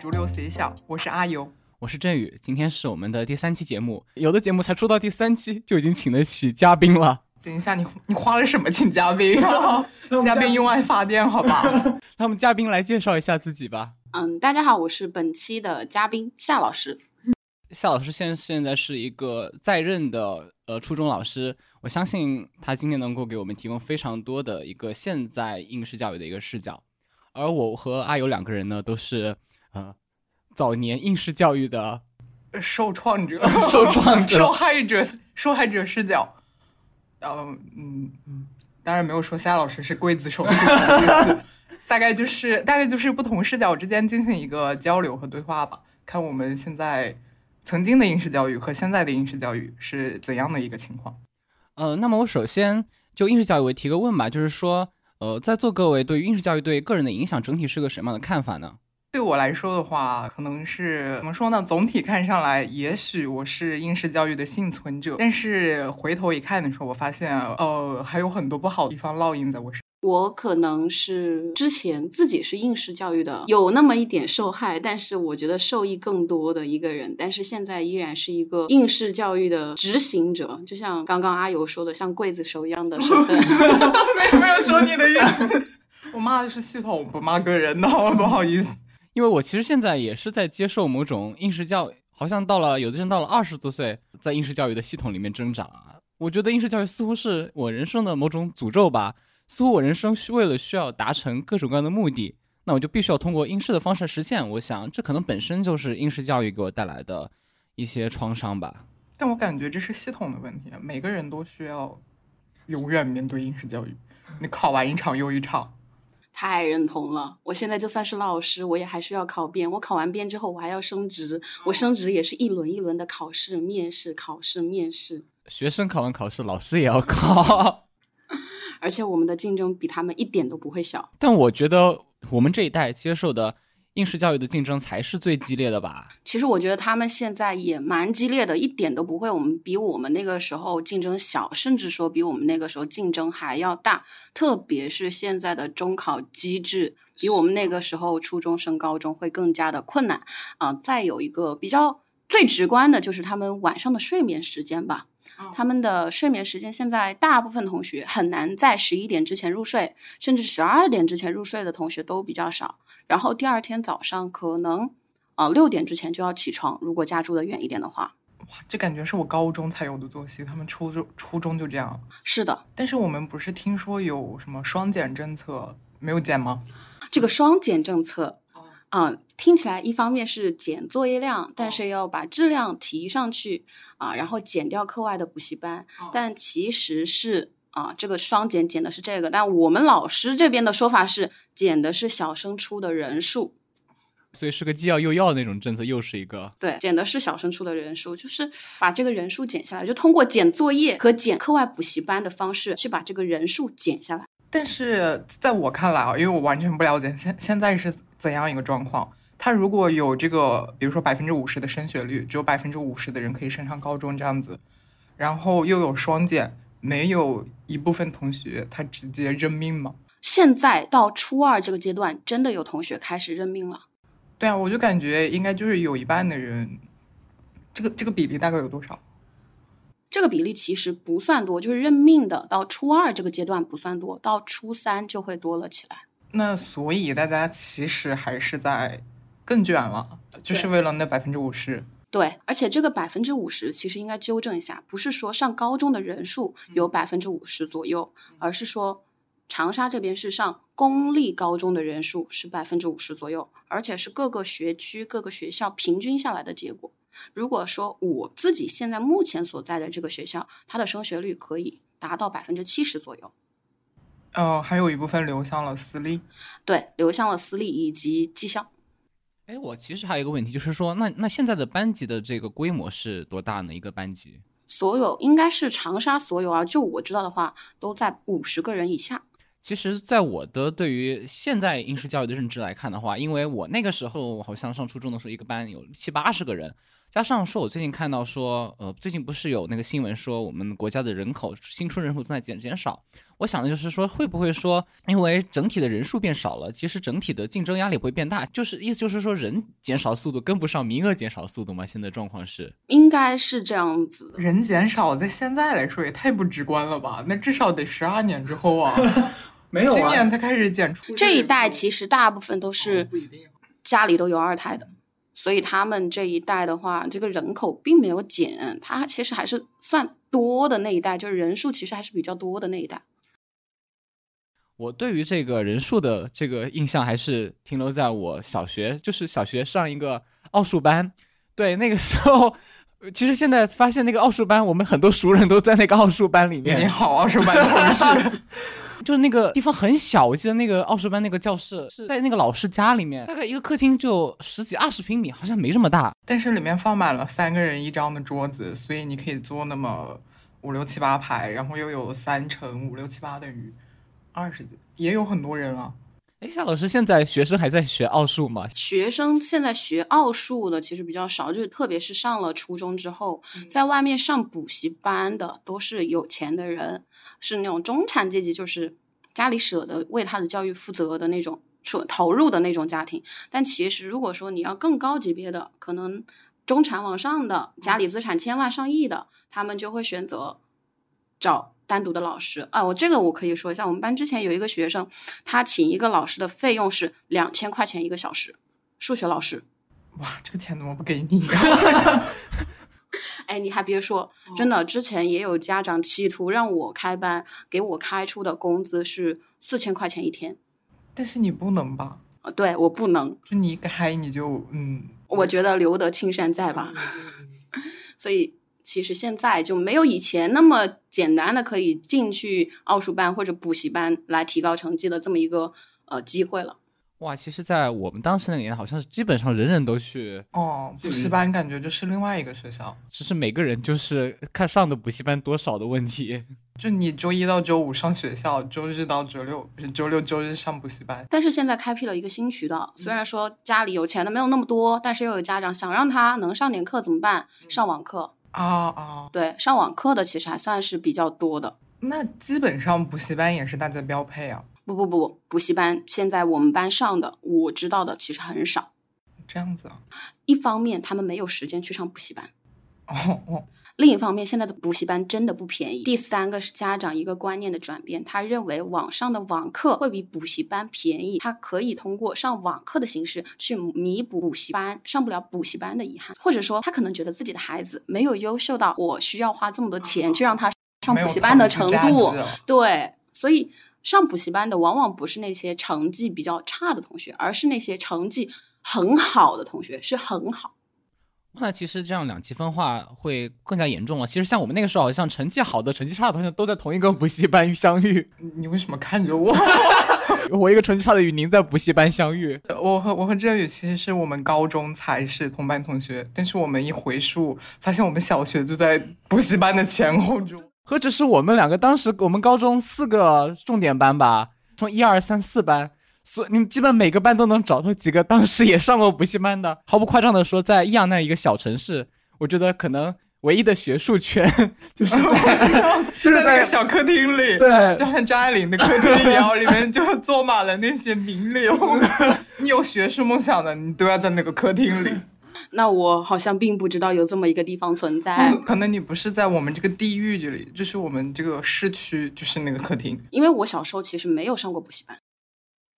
逐流随小，我是阿尤，我是振宇。今天是我们的第三期节目，有的节目才出到第三期就已经请得起嘉宾了。等一下，你你花了什么请嘉宾啊？嘉宾用爱发电，好吧？那我们嘉宾来介绍一下自己吧。嗯，大家好，我是本期的嘉宾夏老师。夏老师现现在是一个在任的呃初中老师，我相信他今天能够给我们提供非常多的一个现在应试教育的一个视角。而我和阿友两个人呢，都是呃早年应试教育的受创者、受创者、受害者、受害者视角。嗯嗯嗯，当然没有说夏老师是刽子手，大概就是大概就是不同视角之间进行一个交流和对话吧，看我们现在曾经的应试教育和现在的应试教育是怎样的一个情况。呃，那么我首先就应试教育我提个问吧，就是说。呃，在座各位对应试教育对个人的影响整体是个什么样的看法呢？对我来说的话，可能是怎么说呢？总体看上来，也许我是应试教育的幸存者，但是回头一看的时候，我发现，呃，还有很多不好的地方烙印在我身。我可能是之前自己是应试教育的，有那么一点受害，但是我觉得受益更多的一个人。但是现在依然是一个应试教育的执行者，就像刚刚阿尤说的，像刽子手一样的身份。没有没有说你的意思，我骂的是系统，不骂个人的，不好意思。因为我其实现在也是在接受某种应试教育，好像到了有的人到了二十多岁，在应试教育的系统里面挣扎。我觉得应试教育似乎是我人生的某种诅咒吧。似乎我人生是为了需要达成各种各样的目的，那我就必须要通过应试的方式实现。我想，这可能本身就是应试教育给我带来的一些创伤吧。但我感觉这是系统的问题，每个人都需要永远面对应试教育。你考完一场又一场，太认同了。我现在就算是老师，我也还需要考编。我考完编之后，我还要升职。我升职也是一轮一轮的考试、面试、考试、面试。学生考完考试，老师也要考。而且我们的竞争比他们一点都不会小，但我觉得我们这一代接受的应试教育的竞争才是最激烈的吧？其实我觉得他们现在也蛮激烈的，一点都不会。我们比我们那个时候竞争小，甚至说比我们那个时候竞争还要大。特别是现在的中考机制，比我们那个时候初中升高中会更加的困难啊！再有一个比较最直观的就是他们晚上的睡眠时间吧。他们的睡眠时间现在大部分同学很难在十一点之前入睡，甚至十二点之前入睡的同学都比较少。然后第二天早上可能啊六点之前就要起床，如果家住的远一点的话。哇，这感觉是我高中才有的作息，他们初中初中就这样。是的，但是我们不是听说有什么双减政策没有减吗？这个双减政策。啊，听起来一方面是减作业量，但是要把质量提上去啊，然后减掉课外的补习班，但其实是啊，这个双减减的是这个，但我们老师这边的说法是减的是小升初的人数，所以是个既要又要的那种政策，又是一个对，减的是小升初的人数，就是把这个人数减下来，就通过减作业和减课外补习班的方式去把这个人数减下来。但是在我看来啊，因为我完全不了解现现在是怎样一个状况。他如果有这个，比如说百分之五十的升学率，只有百分之五十的人可以升上高中这样子，然后又有双减，没有一部分同学他直接认命吗？现在到初二这个阶段，真的有同学开始认命了。对啊，我就感觉应该就是有一半的人，这个这个比例大概有多少？这个比例其实不算多，就是认命的到初二这个阶段不算多，到初三就会多了起来。那所以大家其实还是在更卷了，就是为了那百分之五十。对，而且这个百分之五十其实应该纠正一下，不是说上高中的人数有百分之五十左右，而是说长沙这边是上公立高中的人数是百分之五十左右，而且是各个学区各个学校平均下来的结果。如果说我自己现在目前所在的这个学校，它的升学率可以达到百分之七十左右。呃，还有一部分流向了私立，对，流向了私立以及技校。哎，我其实还有一个问题，就是说，那那现在的班级的这个规模是多大呢？一个班级？所有应该是长沙所有啊，就我知道的话，都在五十个人以下。其实，在我的对于现在应试教育的认知来看的话，因为我那个时候好像上初中的时候，一个班有七八十个人。加上说，我最近看到说，呃，最近不是有那个新闻说，我们国家的人口新出人口正在减减少。我想的就是说，会不会说，因为整体的人数变少了，其实整体的竞争压力会变大？就是意思就是说，人减少速度跟不上名额减少速度吗？现在状况是，应该是这样子。人减少，在现在来说也太不直观了吧？那至少得十二年之后啊，没有今年才开始减出这一代其实大部分都是不一定。家里都有二胎的，所以他们这一代的话，这个人口并没有减，他其实还是算多的那一代，就是人数其实还是比较多的那一代。我对于这个人数的这个印象还是停留在我小学，就是小学上一个奥数班，对，那个时候，其实现在发现那个奥数班，我们很多熟人都在那个奥数班里面。你好，奥数班同事。就是那个地方很小，我记得那个奥数班那个教室是在那个老师家里面，大概一个客厅就十几二十平米，好像没这么大。但是里面放满了三个人一张的桌子，所以你可以坐那么五六七八排，然后又有三乘五六七八等于二十几，也有很多人啊。哎，夏老师，现在学生还在学奥数吗？学生现在学奥数的其实比较少，就是特别是上了初中之后，在外面上补习班的都是有钱的人，是那种中产阶级，就是家里舍得为他的教育负责的那种出投入的那种家庭。但其实如果说你要更高级别的，可能中产往上的，家里资产千万上亿的，他们就会选择找。单独的老师啊，我这个我可以说一下，我们班之前有一个学生，他请一个老师的费用是两千块钱一个小时，数学老师。哇，这个钱怎么不给你？哎，你还别说，真的，之前也有家长企图让我开班，给我开出的工资是四千块钱一天。但是你不能吧？呃，对我不能，就你开你就嗯，我觉得留得青山在吧，所以。其实现在就没有以前那么简单的可以进去奥数班或者补习班来提高成绩的这么一个呃机会了。哇，其实，在我们当时那个年代，好像是基本上人人都去哦补习班，感觉就是另外一个学校。只是每个人就是看上的补习班多少的问题。就你周一到周五上学校，周日到周六不是周六周日上补习班。但是现在开辟了一个新渠道，虽然说家里有钱的没有那么多，但是又有家长想让他能上点课怎么办？上网课。啊啊，对，上网课的其实还算是比较多的。那基本上补习班也是大家标配啊。不不不，补习班现在我们班上的，我知道的其实很少。这样子啊。一方面，他们没有时间去上补习班。哦哦。另一方面，现在的补习班真的不便宜。第三个是家长一个观念的转变，他认为网上的网课会比补习班便宜，他可以通过上网课的形式去弥补补习班上不了补习班的遗憾，或者说他可能觉得自己的孩子没有优秀到我需要花这么多钱去让他上补习班的程度。对，所以上补习班的往往不是那些成绩比较差的同学，而是那些成绩很好的同学，是很好。那其实这样两极分化会更加严重了。其实像我们那个时候，好像成绩好的、成绩差的同学都在同一个补习班相遇。你为什么看着我？我一个成绩差的与您在补习班相遇。我和我和振宇其实是我们高中才是同班同学，但是我们一回溯，发现我们小学就在补习班的前后中。何止是我们两个，当时我们高中四个重点班吧，从一二三四班。所你们基本每个班都能找到几个当时也上过补习班的。毫不夸张的说，在益阳那一个小城市，我觉得可能唯一的学术圈 就是在 就是在那个小客厅里，对，就像张爱玲的客厅一样，里面就坐满了那些名流。你有学术梦想的，你都要在那个客厅里。那我好像并不知道有这么一个地方存在。可能你不是在我们这个地域这里，就是我们这个市区，就是那个客厅。因为我小时候其实没有上过补习班。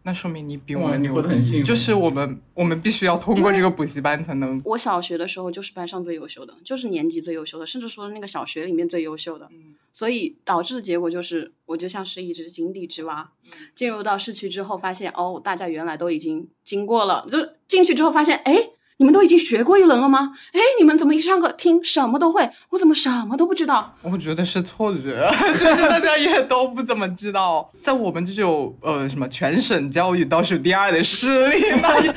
那说明你比我们牛，就是我们我们必须要通过这个补习班才能。我小学的时候就是班上最优秀的，就是年级最优秀的，甚至说那个小学里面最优秀的。所以导致的结果就是，我就像是一只井底之蛙，进入到市区之后，发现哦，大家原来都已经经过了，就进去之后发现，哎。你们都已经学过一轮了吗？哎，你们怎么一上课听什么都会？我怎么什么都不知道？我觉得是错觉，就是大家也都不怎么知道。在我们这种呃什么全省教育倒数第二的势力，那也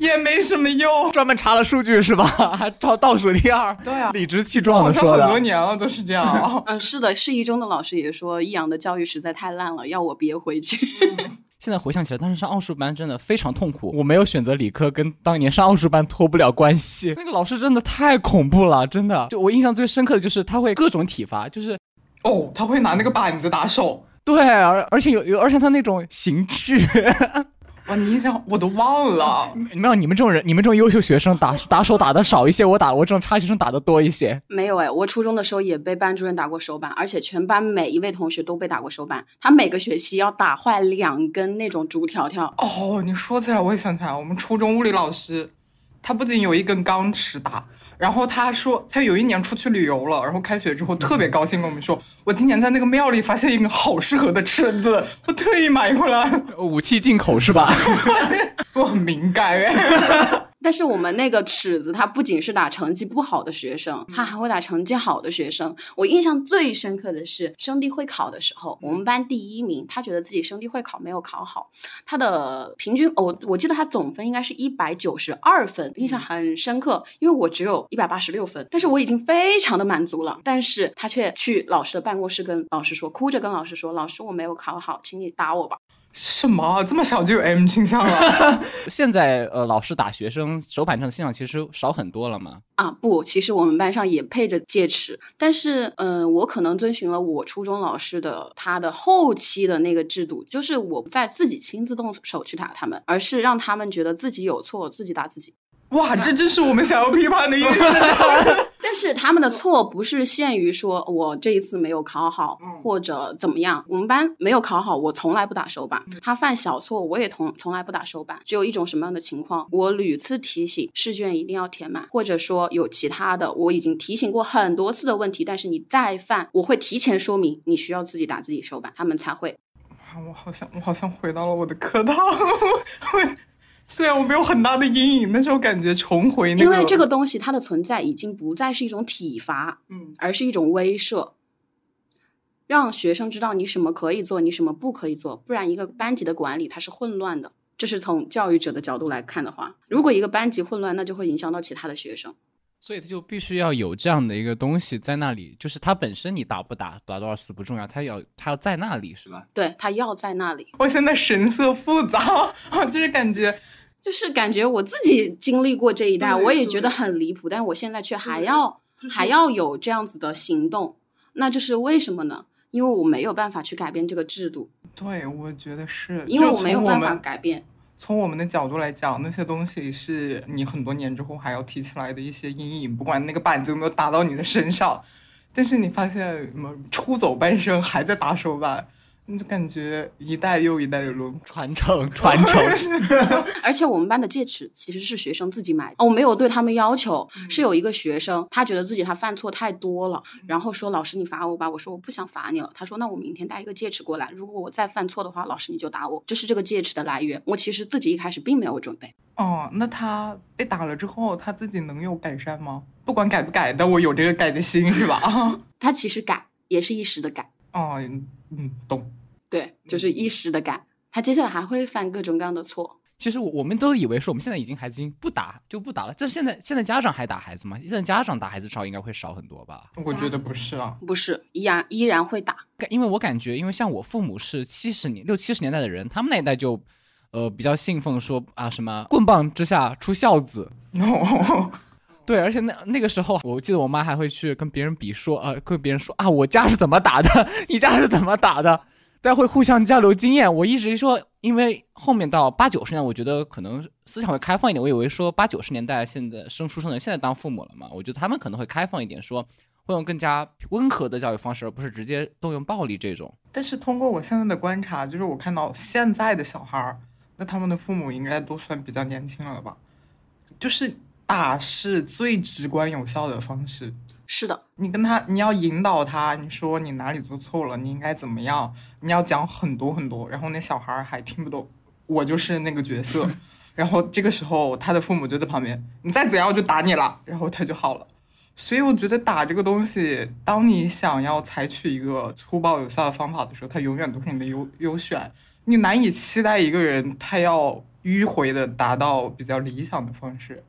也没什么用。专门查了数据是吧？还 倒倒数第二？对啊，理直气壮的说的。很多年了都是这样。嗯，是的，市一中的老师也说益阳的教育实在太烂了，要我别回去。现在回想起来，当时上奥数班真的非常痛苦。我没有选择理科，跟当年上奥数班脱不了关系。那个老师真的太恐怖了，真的。就我印象最深刻的就是他会各种体罚，就是哦，他会拿那个板子打手。对，而而且有有，而且他那种刑具。哇，你印象我都忘了。没有你们这种人，你们这种优秀学生打打手打的少一些，我打我这种差学生打的多一些。没有哎，我初中的时候也被班主任打过手板，而且全班每一位同学都被打过手板。他每个学期要打坏两根那种竹条条。哦，你说起来我也想起来，我们初中物理老师，他不仅有一根钢尺打。然后他说，他有一年出去旅游了，然后开学之后特别高兴，跟我们说，我今年在那个庙里发现一个好适合的尺子，我特意买回来。武器进口是吧？我很敏感哎。但是我们那个尺子，它不仅是打成绩不好的学生，他还会打成绩好的学生。我印象最深刻的是生地会考的时候，我们班第一名，他觉得自己生地会考没有考好，他的平均，我我记得他总分应该是一百九十二分，印象很深刻。因为我只有一百八十六分，但是我已经非常的满足了。但是他却去老师的办公室跟老师说，哭着跟老师说：“老师，我没有考好，请你打我吧。”什么？这么小就有 M 倾向了？现在呃，老师打学生手板上的现象其实少很多了嘛？啊，不，其实我们班上也配着戒尺，但是嗯，我可能遵循了我初中老师的他的后期的那个制度，就是我不再自己亲自动手去打他们，而是让他们觉得自己有错，自己打自己。哇，这真是我们想要批判的意思。但是他们的错不是限于说我这一次没有考好，或者怎么样。我们班没有考好，我从来不打手板。他犯小错，我也从从来不打手板。只有一种什么样的情况，我屡次提醒试卷一定要填满，或者说有其他的，我已经提醒过很多次的问题，但是你再犯，我会提前说明你需要自己打自己手板，他们才会。我好像我好像回到了我的课堂。虽然我没有很大的阴影，但是我感觉重回那个。因为这个东西它的存在已经不再是一种体罚，嗯，而是一种威慑，让学生知道你什么可以做，你什么不可以做。不然一个班级的管理它是混乱的。这是从教育者的角度来看的话，如果一个班级混乱，那就会影响到其他的学生。所以他就必须要有这样的一个东西在那里，就是他本身你打不打打多少次不重要，他要他要在那里是吧？对他要在那里。我现在神色复杂，就是感觉。就是感觉我自己经历过这一代，我也觉得很离谱，但我现在却还要还要有这样子的行动，那这是为什么呢？因为我没有办法去改变这个制度。对，我觉得是，因为我没有办法改变。从我们的角度来讲，那些东西是你很多年之后还要提起来的一些阴影，不管那个板子有没有打到你的身上，但是你发现什么出走半生还在打手板。就感觉一代又一代的轮传承传承，而且我们班的戒尺其实是学生自己买的，我没有对他们要求。是有一个学生，他觉得自己他犯错太多了，然后说老师你罚我吧。我说我不想罚你了。他说那我明天带一个戒尺过来，如果我再犯错的话，老师你就打我。这是这个戒尺的来源。我其实自己一开始并没有准备。哦，那他被打了之后，他自己能有改善吗？不管改不改，但我有这个改的心是吧？他其实改也是一时的改。哦，嗯，懂。对，就是一时的改，他接下来还会犯各种各样的错。其实我我们都以为说我们现在已经孩子已经不打就不打了，这现在现在家长还打孩子吗？现在家长打孩子少应该会少很多吧？我觉得不是啊，不是，依然依然会打。因为我感觉，因为像我父母是七十年六七十年代的人，他们那一代就，呃，比较信奉说啊什么棍棒之下出孝子。对，而且那那个时候，我记得我妈还会去跟别人比说，呃，跟别人说啊，我家是怎么打的，你家是怎么打的。大家会互相交流经验。我一直说，因为后面到八九十年，我觉得可能思想会开放一点。我以为说八九十年代现在生出生的，现在当父母了嘛，我觉得他们可能会开放一点，说会用更加温和的教育方式，而不是直接动用暴力这种。但是通过我现在的观察，就是我看到现在的小孩儿，那他们的父母应该都算比较年轻了吧？就是打是最直观有效的方式。是的，你跟他，你要引导他，你说你哪里做错了，你应该怎么样？你要讲很多很多，然后那小孩还听不懂，我就是那个角色，然后这个时候他的父母就在旁边，你再怎样我就打你了，然后他就好了。所以我觉得打这个东西，当你想要采取一个粗暴有效的方法的时候，它永远都是你的优优选。你难以期待一个人他要迂回的达到比较理想的方式。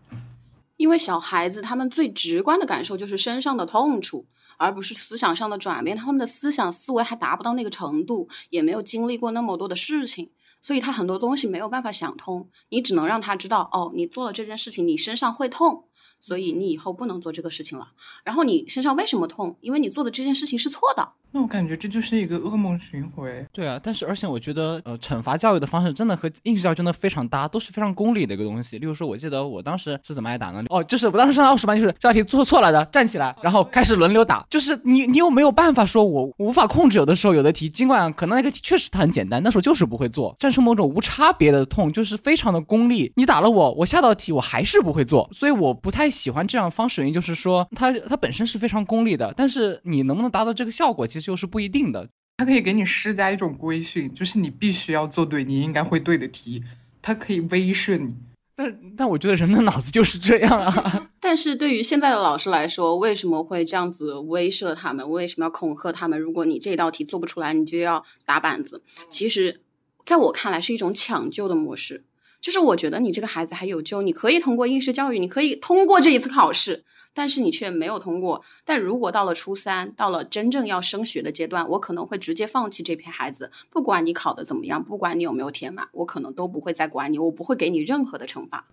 因为小孩子他们最直观的感受就是身上的痛处，而不是思想上的转变。他们的思想思维还达不到那个程度，也没有经历过那么多的事情，所以他很多东西没有办法想通。你只能让他知道，哦，你做了这件事情，你身上会痛。所以你以后不能做这个事情了。然后你身上为什么痛？因为你做的这件事情是错的。那我感觉这就是一个噩梦循环。对啊，但是而且我觉得，呃，惩罚教育的方式真的和应试教育真的非常搭，都是非常功利的一个东西。例如说，我记得我当时是怎么挨打呢？哦，就是我当时上奥数班，就是这道题做错了的，站起来，然后开始轮流打。就是你，你又没有办法说我无法控制，有的时候有的题，尽管可能那个题确实它很简单，那时候就是不会做，战胜某种无差别的痛，就是非常的功利。你打了我，我下道题我还是不会做，所以我不太喜欢这样方式。原因就是说，它它本身是非常功利的，但是你能不能达到这个效果，其实又是不一定的。他可以给你施加一种规训，就是你必须要做对你应该会对的题，他可以威慑你。但但我觉得人的脑子就是这样啊。但是对于现在的老师来说，为什么会这样子威慑他们？为什么要恐吓他们？如果你这道题做不出来，你就要打板子。其实，在我看来是一种抢救的模式。就是我觉得你这个孩子还有救，你可以通过应试教育，你可以通过这一次考试，但是你却没有通过。但如果到了初三，到了真正要升学的阶段，我可能会直接放弃这批孩子。不管你考的怎么样，不管你有没有填满，我可能都不会再管你，我不会给你任何的惩罚。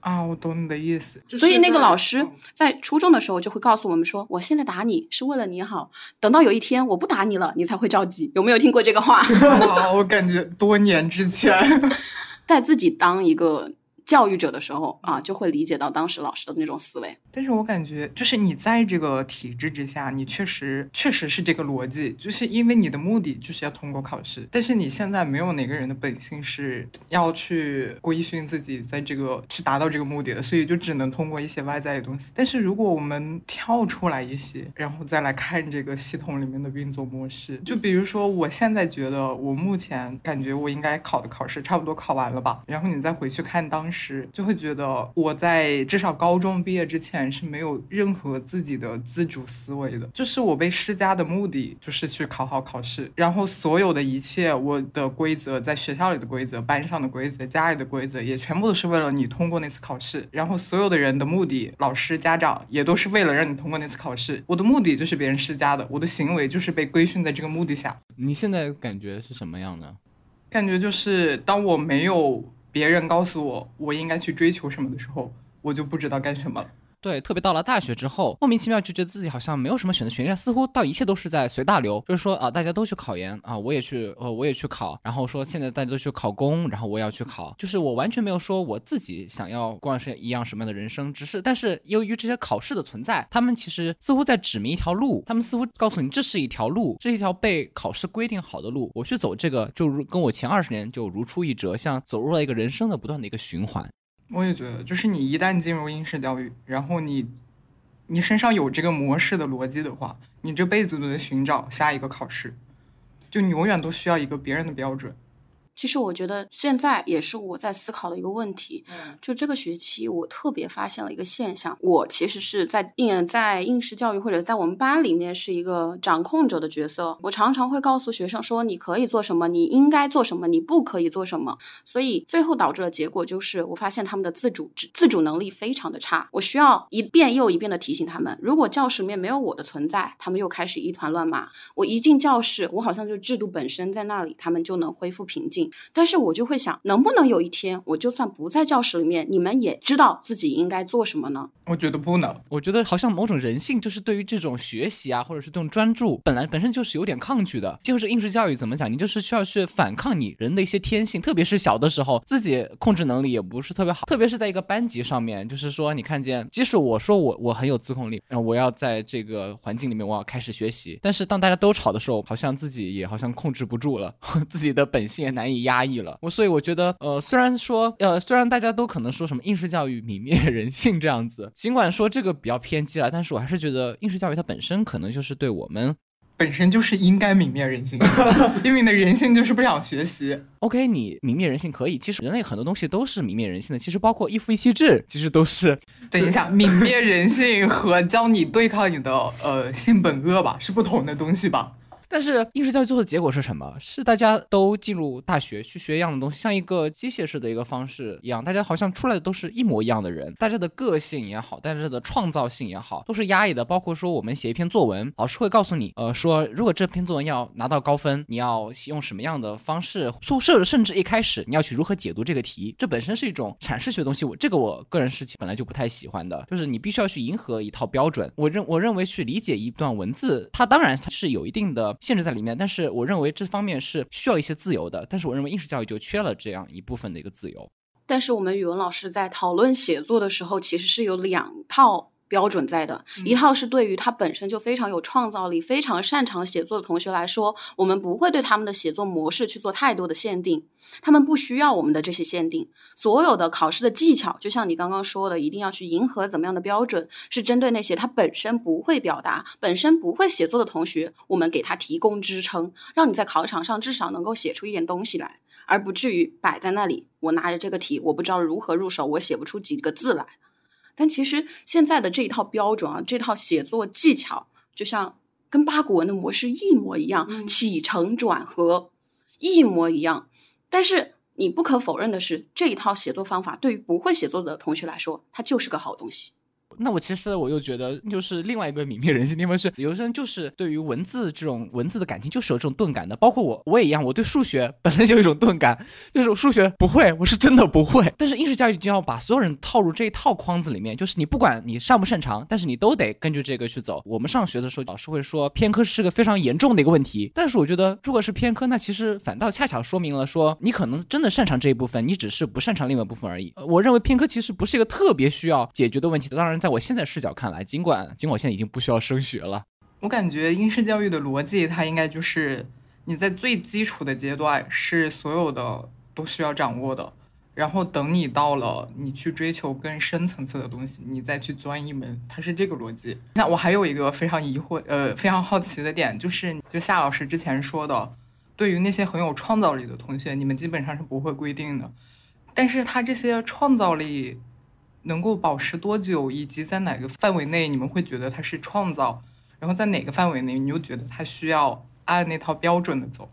啊，我懂你的意思。所以那个老师在初中的时候就会告诉我们说：“我现在打你是为了你好，等到有一天我不打你了，你才会着急。”有没有听过这个话？哇，我感觉多年之前。在自己当一个。教育者的时候啊，就会理解到当时老师的那种思维。但是我感觉，就是你在这个体制之下，你确实确实是这个逻辑，就是因为你的目的就是要通过考试。但是你现在没有哪个人的本性是要去规训自己，在这个去达到这个目的的，所以就只能通过一些外在的东西。但是如果我们跳出来一些，然后再来看这个系统里面的运作模式，就比如说，我现在觉得我目前感觉我应该考的考试差不多考完了吧，然后你再回去看当时。时就会觉得我在至少高中毕业之前是没有任何自己的自主思维的，就是我被施加的目的就是去考好考试，然后所有的一切我的规则，在学校里的规则、班上的规则、家里的规则，也全部都是为了你通过那次考试。然后所有的人的目的，老师、家长也都是为了让你通过那次考试。我的目的就是别人施加的，我的行为就是被规训在这个目的下。你现在感觉是什么样的？感觉就是当我没有。别人告诉我我应该去追求什么的时候，我就不知道干什么了。对，特别到了大学之后，莫名其妙就觉得自己好像没有什么选择权利，似乎到一切都是在随大流。就是说啊，大家都去考研啊，我也去，呃，我也去考。然后说现在大家都去考公，然后我也要去考。就是我完全没有说我自己想要过是一样什么样的人生，只是但是由于这些考试的存在，他们其实似乎在指明一条路，他们似乎告诉你这是一条路，这是一条被考试规定好的路，我去走这个，就如跟我前二十年就如出一辙，像走入了一个人生的不断的一个循环。我也觉得，就是你一旦进入应试教育，然后你，你身上有这个模式的逻辑的话，你这辈子都在寻找下一个考试，就你永远都需要一个别人的标准。其实我觉得现在也是我在思考的一个问题。嗯，就这个学期，我特别发现了一个现象。我其实是在应在应试教育或者在我们班里面是一个掌控者的角色。我常常会告诉学生说：“你可以做什么，你应该做什么，你不可以做什么。”所以最后导致的结果就是，我发现他们的自主自主能力非常的差。我需要一遍又一遍的提醒他们。如果教室里面没有我的存在，他们又开始一团乱麻。我一进教室，我好像就制度本身在那里，他们就能恢复平静。但是我就会想，能不能有一天，我就算不在教室里面，你们也知道自己应该做什么呢？我觉得不能。我觉得好像某种人性就是对于这种学习啊，或者是这种专注，本来本身就是有点抗拒的。就是应试教育怎么讲，你就是需要去反抗你人的一些天性，特别是小的时候，自己控制能力也不是特别好，特别是在一个班级上面，就是说你看见，即使我说我我很有自控力，然后我要在这个环境里面我要开始学习，但是当大家都吵的时候，好像自己也好像控制不住了，自己的本性也难以压抑。了我，所以我觉得，呃，虽然说，呃，虽然大家都可能说什么应试教育泯灭人性这样子，尽管说这个比较偏激了，但是我还是觉得应试教育它本身可能就是对我们本身就是应该泯灭人性，因为你的人性就是不想学习。OK，你泯灭人性可以，其实人类很多东西都是泯灭人性的，其实包括一夫一妻制，其实都是。等一下，泯灭人性和教你对抗你的呃性本恶吧，是不同的东西吧？但是应试教育最后的结果是什么？是大家都进入大学去学一样的东西，像一个机械式的一个方式一样，大家好像出来的都是一模一样的人，大家的个性也好，大家的创造性也好，都是压抑的。包括说我们写一篇作文，老师会告诉你，呃，说如果这篇作文要拿到高分，你要用什么样的方式，甚甚甚至一开始你要去如何解读这个题，这本身是一种阐释学的东西。我这个我个人是本来就不太喜欢的，就是你必须要去迎合一套标准。我认我认为去理解一段文字，它当然它是有一定的限制在里面，但是我认为这方面是需要一些自由的。但是我认为应试教育就缺了这样一部分的一个自由。但是我们语文老师在讨论写作的时候，其实是有两套标准在的。一套是对于他本身就非常有创造力、非常擅长写作的同学来说，我们不会对他们的写作模式去做太多的限定，他们不需要我们的这些限定。所有的考试的技巧，就像你刚刚说的，一定要去迎合怎么样的标准，是针对那些他本身不会表达、本身不会写作的同学，我们给他提供支撑，让你在考场上至少能够写出一点东西来。而不至于摆在那里，我拿着这个题，我不知道如何入手，我写不出几个字来。但其实现在的这一套标准啊，这套写作技巧，就像跟八股文的模式一模一样，起承转合一模一样。但是你不可否认的是，这一套写作方法对于不会写作的同学来说，它就是个好东西。那我其实我又觉得，就是另外一个泯灭人性地方是，有些人就是对于文字这种文字的感情，就是有这种钝感的。包括我，我也一样，我对数学本来就有一种钝感，就是我数学不会，我是真的不会。但是应试教育就要把所有人套入这一套框子里面，就是你不管你擅不擅长，但是你都得根据这个去走。我们上学的时候，老师会说偏科是个非常严重的一个问题，但是我觉得如果是偏科，那其实反倒恰巧说明了说你可能真的擅长这一部分，你只是不擅长另外一部分而已。我认为偏科其实不是一个特别需要解决的问题。当然，在我现在视角看。来，尽管尽管现在已经不需要升学了，我感觉应试教育的逻辑，它应该就是你在最基础的阶段是所有的都需要掌握的，然后等你到了你去追求更深层次的东西，你再去钻一门，它是这个逻辑。那我还有一个非常疑惑，呃，非常好奇的点，就是就夏老师之前说的，对于那些很有创造力的同学，你们基本上是不会规定的，但是他这些创造力。能够保持多久，以及在哪个范围内，你们会觉得它是创造？然后在哪个范围内，你又觉得它需要按那套标准的走？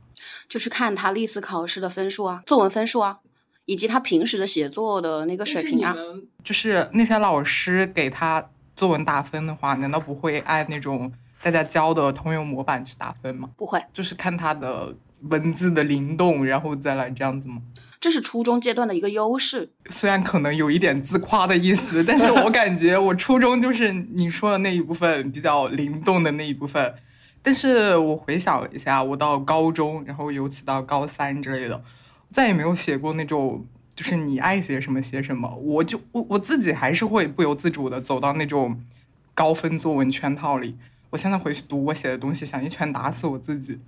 就是看他历次考试的分数啊，作文分数啊，以及他平时的写作的那个水平啊。就是那些老师给他作文打分的话，难道不会按那种大家教的通用模板去打分吗？不会，就是看他的文字的灵动，然后再来这样子吗？这是初中阶段的一个优势，虽然可能有一点自夸的意思，但是我感觉我初中就是你说的那一部分比较灵动的那一部分。但是我回想了一下，我到高中，然后尤其到高三之类的，再也没有写过那种就是你爱写什么写什么，我就我我自己还是会不由自主的走到那种高分作文圈套里。我现在回去读我写的东西，想一拳打死我自己。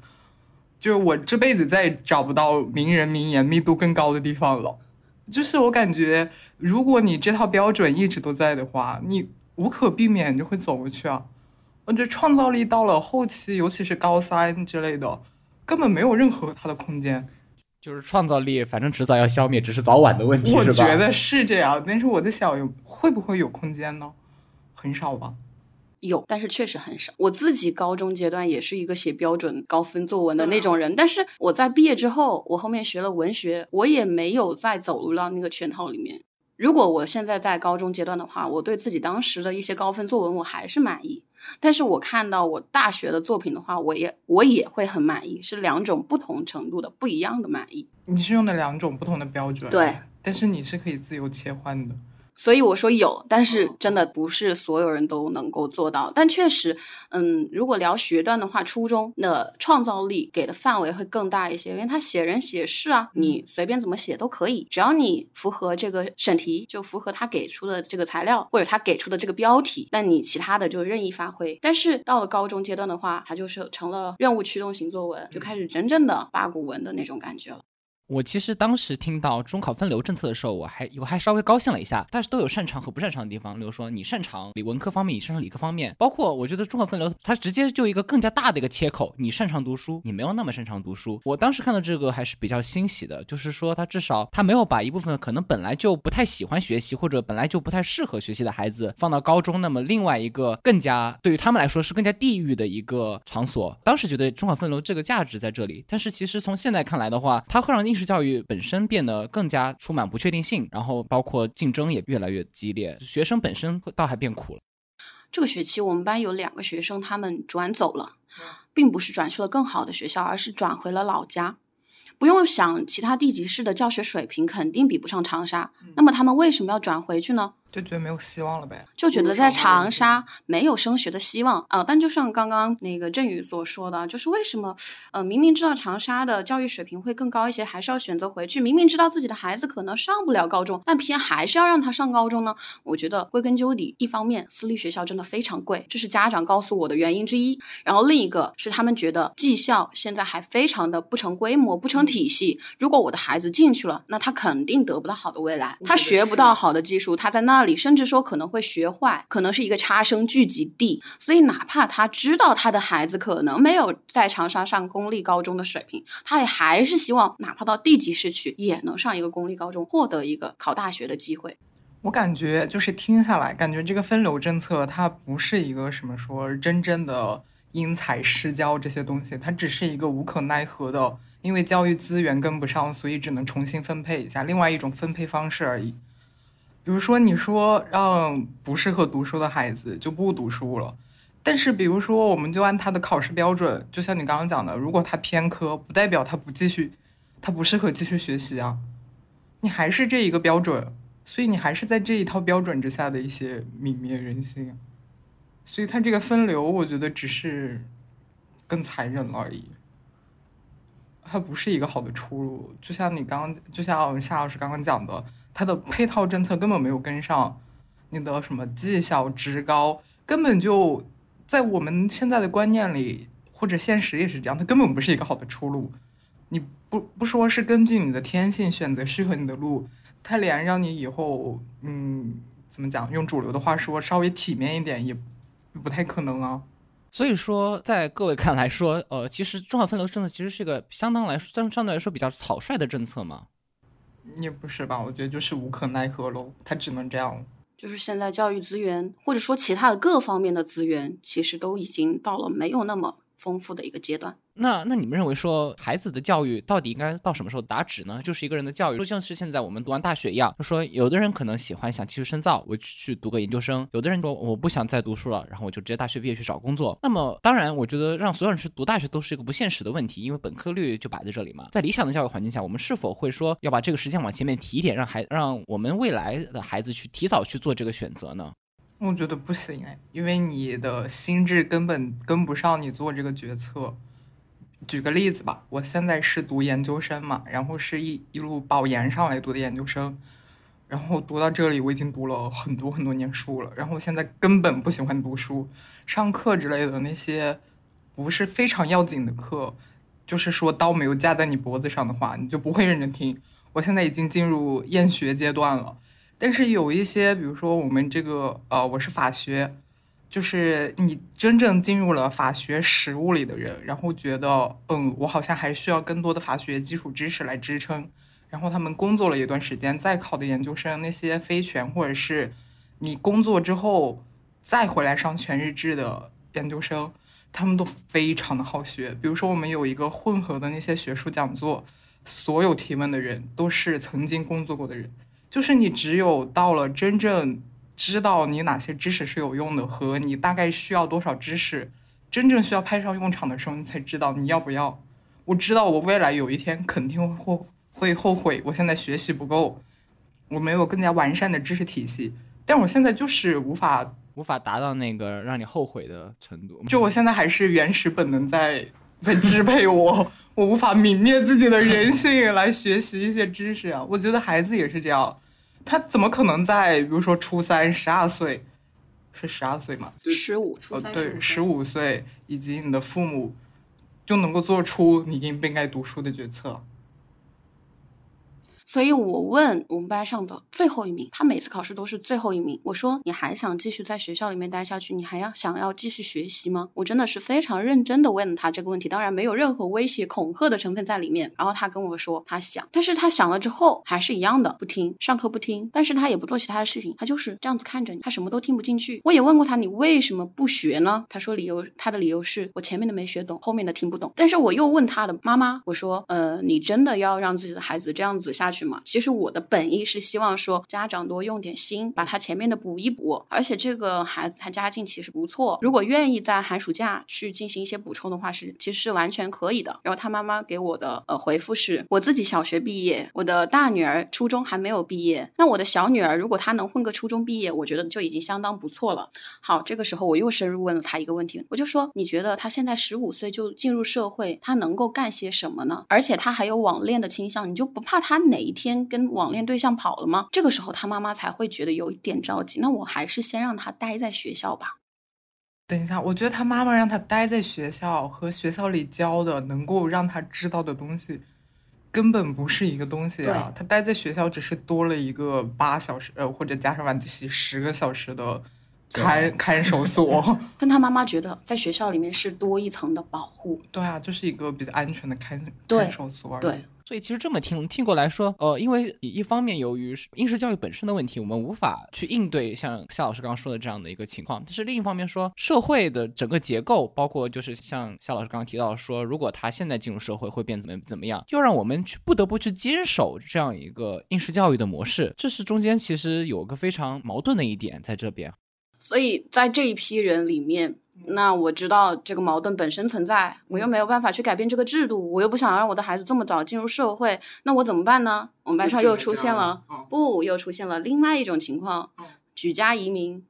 就是我这辈子再也找不到名人名言密度更高的地方了。就是我感觉，如果你这套标准一直都在的话，你无可避免就会走过去啊。我觉得创造力到了后期，尤其是高三之类的，根本没有任何它的空间。就是创造力，反正迟早要消灭，只是早晚的问题，我觉得是这样，但是我在想，有会不会有空间呢？很少吧。有，但是确实很少。我自己高中阶段也是一个写标准高分作文的那种人，但是我在毕业之后，我后面学了文学，我也没有再走入到那个圈套里面。如果我现在在高中阶段的话，我对自己当时的一些高分作文我还是满意，但是我看到我大学的作品的话，我也我也会很满意，是两种不同程度的不一样的满意。你是用的两种不同的标准，对，但是你是可以自由切换的。所以我说有，但是真的不是所有人都能够做到。但确实，嗯，如果聊学段的话，初中的创造力给的范围会更大一些，因为他写人写事啊，你随便怎么写都可以，只要你符合这个审题，就符合他给出的这个材料或者他给出的这个标题，那你其他的就任意发挥。但是到了高中阶段的话，它就是成了任务驱动型作文，就开始真正的八股文的那种感觉了。我其实当时听到中考分流政策的时候，我还我还稍微高兴了一下。但是都有擅长和不擅长的地方，比如说你擅长理文科方面，你擅长理科方面，包括我觉得中考分流它直接就一个更加大的一个切口，你擅长读书，你没有那么擅长读书。我当时看到这个还是比较欣喜的，就是说他至少他没有把一部分可能本来就不太喜欢学习或者本来就不太适合学习的孩子放到高中，那么另外一个更加对于他们来说是更加地域的一个场所。当时觉得中考分流这个价值在这里，但是其实从现在看来的话，它会让应试教育本身变得更加充满不确定性，然后包括竞争也越来越激烈，学生本身倒还变苦了。这个学期我们班有两个学生，他们转走了，并不是转去了更好的学校，而是转回了老家。不用想，其他地级市的教学水平肯定比不上长沙。那么他们为什么要转回去呢？就觉得没有希望了呗，就觉得在长沙没有升学的希望啊。但就像刚刚那个振宇所说的，就是为什么呃明明知道长沙的教育水平会更高一些，还是要选择回去？明明知道自己的孩子可能上不了高中，但偏还是要让他上高中呢？我觉得归根究底，一方面私立学校真的非常贵，这是家长告诉我的原因之一。然后另一个是他们觉得技校现在还非常的不成规模、不成体系。如果我的孩子进去了，那他肯定得不到好的未来，他学不到好的技术，他在那。那里甚至说可能会学坏，可能是一个差生聚集地，所以哪怕他知道他的孩子可能没有在长沙上公立高中的水平，他也还是希望哪怕到地级市去也能上一个公立高中，获得一个考大学的机会。我感觉就是听下来，感觉这个分流政策它不是一个什么说真正的因材施教这些东西，它只是一个无可奈何的，因为教育资源跟不上，所以只能重新分配一下，另外一种分配方式而已。比如说，你说让不适合读书的孩子就不读书了，但是比如说，我们就按他的考试标准，就像你刚刚讲的，如果他偏科，不代表他不继续，他不适合继续学习啊，你还是这一个标准，所以你还是在这一套标准之下的一些泯灭人性，所以他这个分流，我觉得只是更残忍了而已，它不是一个好的出路。就像你刚刚，就像夏老师刚刚讲的。它的配套政策根本没有跟上，你的什么绩效职高，根本就在我们现在的观念里，或者现实也是这样，它根本不是一个好的出路。你不不说是根据你的天性选择适合你的路，它连让你以后，嗯，怎么讲？用主流的话说，稍微体面一点也不太可能啊。所以说，在各位看来说，呃，其实中考分流政策其实是一个相当来说，相相对来说比较草率的政策嘛。也不是吧，我觉得就是无可奈何喽，他只能这样。就是现在教育资源，或者说其他的各方面的资源，其实都已经到了没有那么丰富的一个阶段。那那你们认为说孩子的教育到底应该到什么时候打止呢？就是一个人的教育，就像是现在我们读完大学一样，就说有的人可能喜欢想继续深造，我去读个研究生；有的人说我不想再读书了，然后我就直接大学毕业去找工作。那么当然，我觉得让所有人去读大学都是一个不现实的问题，因为本科率就摆在这里嘛。在理想的教育环境下，我们是否会说要把这个时间往前面提一点，让孩让我们未来的孩子去提早去做这个选择呢？我觉得不行哎，因为你的心智根本跟不上你做这个决策。举个例子吧，我现在是读研究生嘛，然后是一一路保研上来读的研究生，然后读到这里，我已经读了很多很多年书了，然后我现在根本不喜欢读书，上课之类的那些不是非常要紧的课，就是说刀没有架在你脖子上的话，你就不会认真听。我现在已经进入厌学阶段了，但是有一些，比如说我们这个，呃，我是法学。就是你真正进入了法学实务里的人，然后觉得，嗯，我好像还需要更多的法学基础知识来支撑。然后他们工作了一段时间，再考的研究生，那些非全或者是你工作之后再回来上全日制的研究生，他们都非常的好学。比如说，我们有一个混合的那些学术讲座，所有提问的人都是曾经工作过的人。就是你只有到了真正。知道你哪些知识是有用的，和你大概需要多少知识，真正需要派上用场的时候，你才知道你要不要。我知道我未来有一天肯定会会后悔，我现在学习不够，我没有更加完善的知识体系，但我现在就是无法无法达到那个让你后悔的程度。就我现在还是原始本能在在支配我，我无法泯灭自己的人性来学习一些知识啊。我觉得孩子也是这样。他怎么可能在比如说初三十二岁，是十二岁吗？十五，初三对，十五岁以及你的父母就能够做出你应不应该读书的决策？所以我问我们班上的最后一名，他每次考试都是最后一名。我说你还想继续在学校里面待下去？你还要想要继续学习吗？我真的是非常认真的问了他这个问题，当然没有任何威胁恐吓的成分在里面。然后他跟我说他想，但是他想了之后还是一样的不听，上课不听，但是他也不做其他的事情，他就是这样子看着你，他什么都听不进去。我也问过他，你为什么不学呢？他说理由，他的理由是我前面的没学懂，后面的听不懂。但是我又问他的妈妈，我说，呃，你真的要让自己的孩子这样子下去吗？其实我的本意是希望说家长多用点心，把他前面的补一补。而且这个孩子他家境其实不错，如果愿意在寒暑假去进行一些补充的话，是其实是完全可以的。然后他妈妈给我的呃回复是，我自己小学毕业，我的大女儿初中还没有毕业，那我的小女儿如果她能混个初中毕业，我觉得就已经相当不错了。好，这个时候我又深入问了他一个问题，我就说，你觉得他现在十五岁就进入社会，他能够干些什么呢？而且他还有网恋的倾向，你就不怕他哪一天跟网恋对象跑了吗？这个时候他妈妈才会觉得有一点着急。那我还是先让他待在学校吧。等一下，我觉得他妈妈让他待在学校和学校里教的能够让他知道的东西，根本不是一个东西啊。他待在学校只是多了一个八小时，呃，或者加上晚自习十个小时的看看守所。但他妈妈觉得在学校里面是多一层的保护。对啊，就是一个比较安全的看看守所而已。对。所以其实这么听听过来说，呃，因为一方面由于应试教育本身的问题，我们无法去应对像夏老师刚刚说的这样的一个情况。但是另一方面说，社会的整个结构，包括就是像夏老师刚刚提到说，如果他现在进入社会会变怎么怎么样，又让我们去不得不去坚守这样一个应试教育的模式，这是中间其实有个非常矛盾的一点在这边。所以在这一批人里面。那我知道这个矛盾本身存在，我又没有办法去改变这个制度，我又不想让我的孩子这么早进入社会，那我怎么办呢？我们班上又出现了，不，又出现了另外一种情况，举家移民，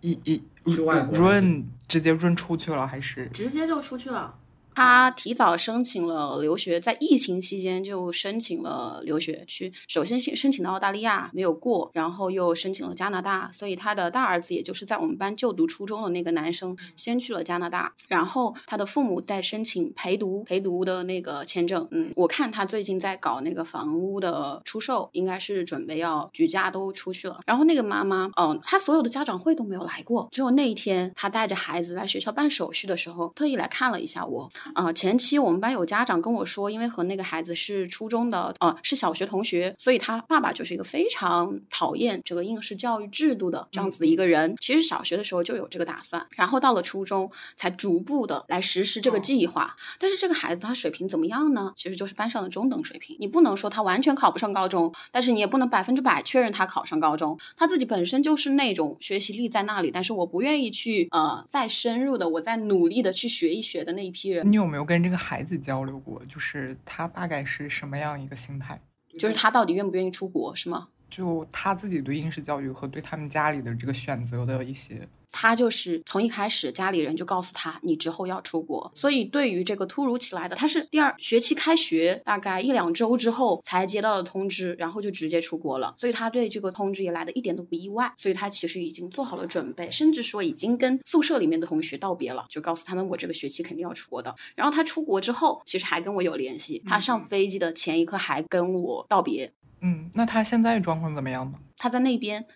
一一润直接润出去了还是？直接就出去了。他提早申请了留学，在疫情期间就申请了留学，去首先先申请到澳大利亚没有过，然后又申请了加拿大，所以他的大儿子也就是在我们班就读初中的那个男生先去了加拿大，然后他的父母在申请陪读陪读的那个签证。嗯，我看他最近在搞那个房屋的出售，应该是准备要举家都出去了。然后那个妈妈，嗯，他所有的家长会都没有来过，只有那一天他带着孩子来学校办手续的时候，特意来看了一下我。啊，前期我们班有家长跟我说，因为和那个孩子是初中的，呃，是小学同学，所以他爸爸就是一个非常讨厌这个应试教育制度的这样子一个人。其实小学的时候就有这个打算，然后到了初中才逐步的来实施这个计划。但是这个孩子他水平怎么样呢？其实就是班上的中等水平。你不能说他完全考不上高中，但是你也不能百分之百确认他考上高中。他自己本身就是那种学习力在那里，但是我不愿意去呃再深入的，我再努力的去学一学的那一批人。你有没有跟这个孩子交流过？就是他大概是什么样一个心态？就是他到底愿不愿意出国，是吗？就他自己对应试教育和对他们家里的这个选择的一些。他就是从一开始家里人就告诉他，你之后要出国，所以对于这个突如其来的，他是第二学期开学大概一两周之后才接到的通知，然后就直接出国了，所以他对这个通知也来的一点都不意外，所以他其实已经做好了准备，甚至说已经跟宿舍里面的同学道别了，就告诉他们我这个学期肯定要出国的。然后他出国之后，其实还跟我有联系，他上飞机的前一刻还跟我道别。嗯，那他现在状况怎么样呢？他在那边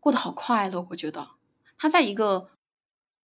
过得好快乐，我觉得。他在一个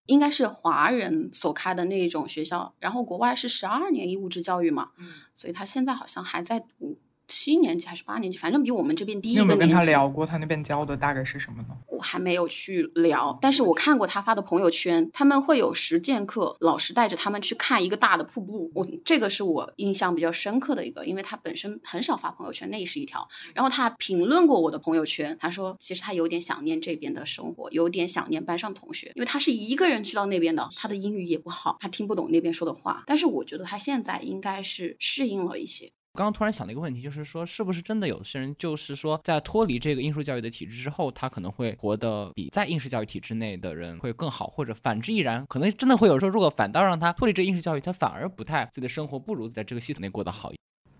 应该是华人所开的那一种学校，然后国外是十二年义务制教育嘛，所以他现在好像还在读。七年级还是八年级，反正比我们这边低一个年级。有没有跟他聊过？他那边教的大概是什么呢？我还没有去聊，但是我看过他发的朋友圈，他们会有实践课，老师带着他们去看一个大的瀑布。我这个是我印象比较深刻的一个，因为他本身很少发朋友圈，那也是一条。然后他评论过我的朋友圈，他说其实他有点想念这边的生活，有点想念班上同学，因为他是一个人去到那边的，他的英语也不好，他听不懂那边说的话。但是我觉得他现在应该是适应了一些。刚刚突然想了一个问题，就是说，是不是真的有些人，就是说，在脱离这个应试教育的体制之后，他可能会活得比在应试教育体制内的人会更好，或者反之亦然？可能真的会有说，如果反倒让他脱离这个应试教育，他反而不太自己的生活不如在这个系统内过得好。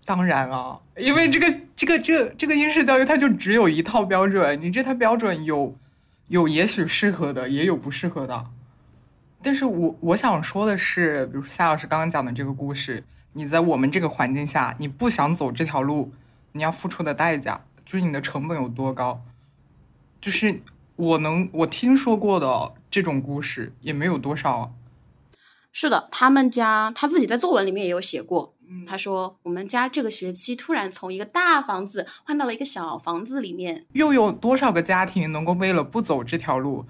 当然啊，因为这个 这个这这个应试教育，它就只有一套标准，你这套标准有有也许适合的，也有不适合的。但是我我想说的是，比如夏老师刚刚讲的这个故事。你在我们这个环境下，你不想走这条路，你要付出的代价，就是你的成本有多高。就是我能我听说过的这种故事也没有多少。是的，他们家他自己在作文里面也有写过。他说：“我们家这个学期突然从一个大房子换到了一个小房子里面。又有多少个家庭能够为了不走这条路，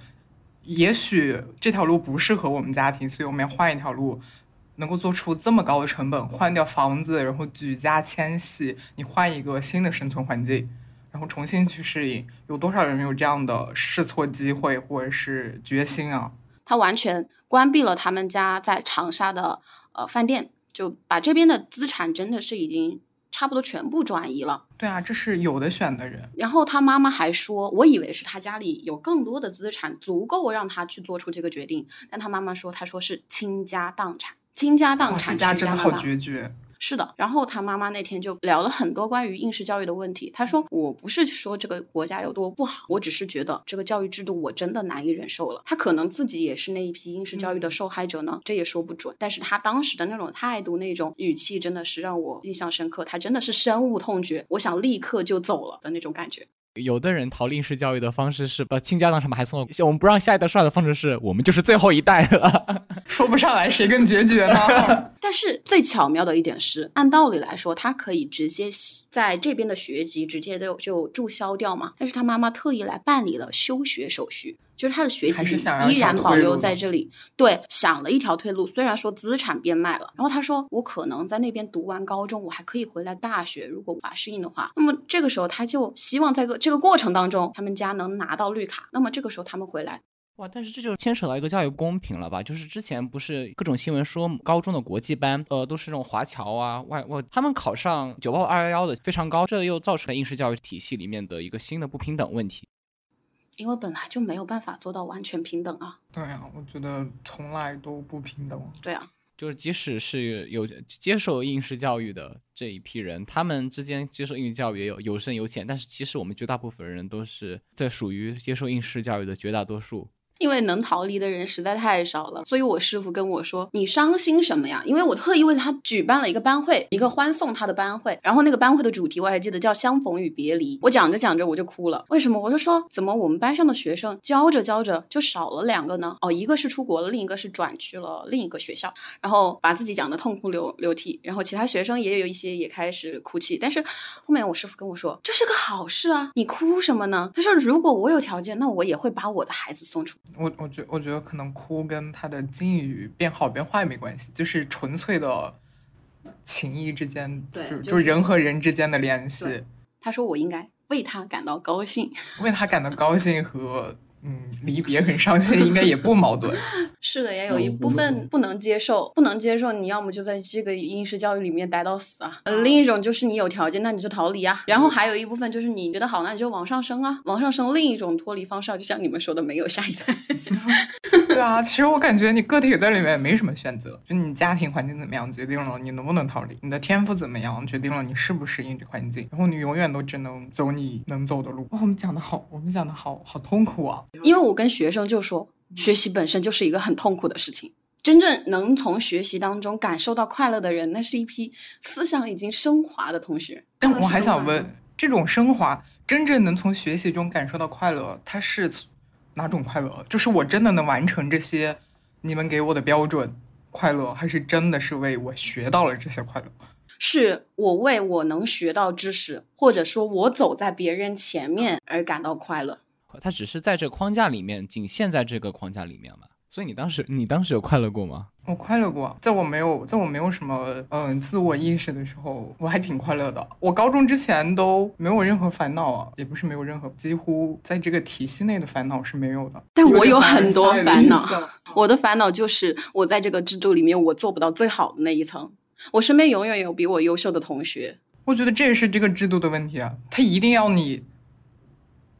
也许这条路不适合我们家庭，所以我们要换一条路，能够做出这么高的成本，换掉房子，然后举家迁徙，你换一个新的生存环境，然后重新去适应，有多少人有这样的试错机会或者是决心啊？”他完全关闭了他们家在长沙的呃饭店。就把这边的资产真的是已经差不多全部转移了。对啊，这是有的选的人。然后他妈妈还说，我以为是他家里有更多的资产，足够让他去做出这个决定。但他妈妈说，他说是倾家荡产，倾家荡产，家真的好决绝。是的，然后他妈妈那天就聊了很多关于应试教育的问题。他说：“我不是说这个国家有多不好，我只是觉得这个教育制度我真的难以忍受了。”他可能自己也是那一批应试教育的受害者呢，这也说不准。但是他当时的那种态度、那种语气，真的是让我印象深刻。他真的是深恶痛绝，我想立刻就走了的那种感觉。有的人逃离式教育的方式是把倾家荡产，还送我们不让下一代上的方式是我们就是最后一代了，说不上来谁更决绝呢？但是最巧妙的一点是，按道理来说，他可以直接在这边的学籍直接就就注销掉嘛。但是他妈妈特意来办理了休学手续。就是他的学籍依然保留在这里，对，想了一条退路。虽然说资产变卖了，然后他说我可能在那边读完高中，我还可以回来大学。如果无法适应的话，那么这个时候他就希望在个这个过程当中，他们家能拿到绿卡。那么这个时候他们回来，哇！但是这就牵扯到一个教育公平了吧？就是之前不是各种新闻说高中的国际班，呃，都是这种华侨啊、外外，他们考上九八五二幺幺的非常高，这又造成了应试教育体系里面的一个新的不平等问题。因为本来就没有办法做到完全平等啊。对啊，我觉得从来都不平等。对啊，就是即使是有接受应试教育的这一批人，他们之间接受应试教育也有有深有浅，但是其实我们绝大部分人都是在属于接受应试教育的绝大多数。因为能逃离的人实在太少了，所以我师傅跟我说：“你伤心什么呀？”因为我特意为他举办了一个班会，一个欢送他的班会。然后那个班会的主题我还记得叫“相逢与别离”。我讲着讲着我就哭了，为什么？我就说怎么我们班上的学生教着教着就少了两个呢？哦，一个是出国了，另一个是转去了另一个学校，然后把自己讲的痛哭流流涕。然后其他学生也有一些也开始哭泣。但是后面我师傅跟我说：“这是个好事啊，你哭什么呢？”他说：“如果我有条件，那我也会把我的孩子送出。”我我觉我觉得可能哭跟他的境遇变好变坏没关系，就是纯粹的情谊之间，就就人和人之间的联系。他说我应该为他感到高兴，为他感到高兴和。嗯，离别很伤心，应该也不矛盾。是的，也有一部分不能接受，不能接受。你要么就在这个应试教育里面待到死啊。呃，另一种就是你有条件，那你就逃离啊。然后还有一部分就是你觉得好，那你就往上升啊，往上升。另一种脱离方式，就像你们说的，没有下一代。对啊，其实我感觉你个体在里面没什么选择，就你家庭环境怎么样，决定了你能不能逃离；你的天赋怎么样，决定了你适不适应这环境。然后你永远都只能走你能走的路。哇，我们讲的好，我们讲的好好痛苦啊。因为我跟学生就说，学习本身就是一个很痛苦的事情。真正能从学习当中感受到快乐的人，那是一批思想已经升华的同学。但我还想问，这种升华，真正能从学习中感受到快乐，它是哪种快乐？就是我真的能完成这些你们给我的标准快乐，还是真的是为我学到了这些快乐？是我为我能学到知识，或者说我走在别人前面而感到快乐。他只是在这框架里面，仅限在这个框架里面嘛。所以你当时，你当时有快乐过吗？我快乐过，在我没有，在我没有什么嗯自我意识的时候，我还挺快乐的。我高中之前都没有任何烦恼啊，也不是没有任何，几乎在这个体系内的烦恼是没有的。但我有很多烦恼，我的烦恼就是我在这个制度里面，我做不到最好的那一层。我身边永远有比我优秀的同学。我觉得这也是这个制度的问题啊，他一定要你。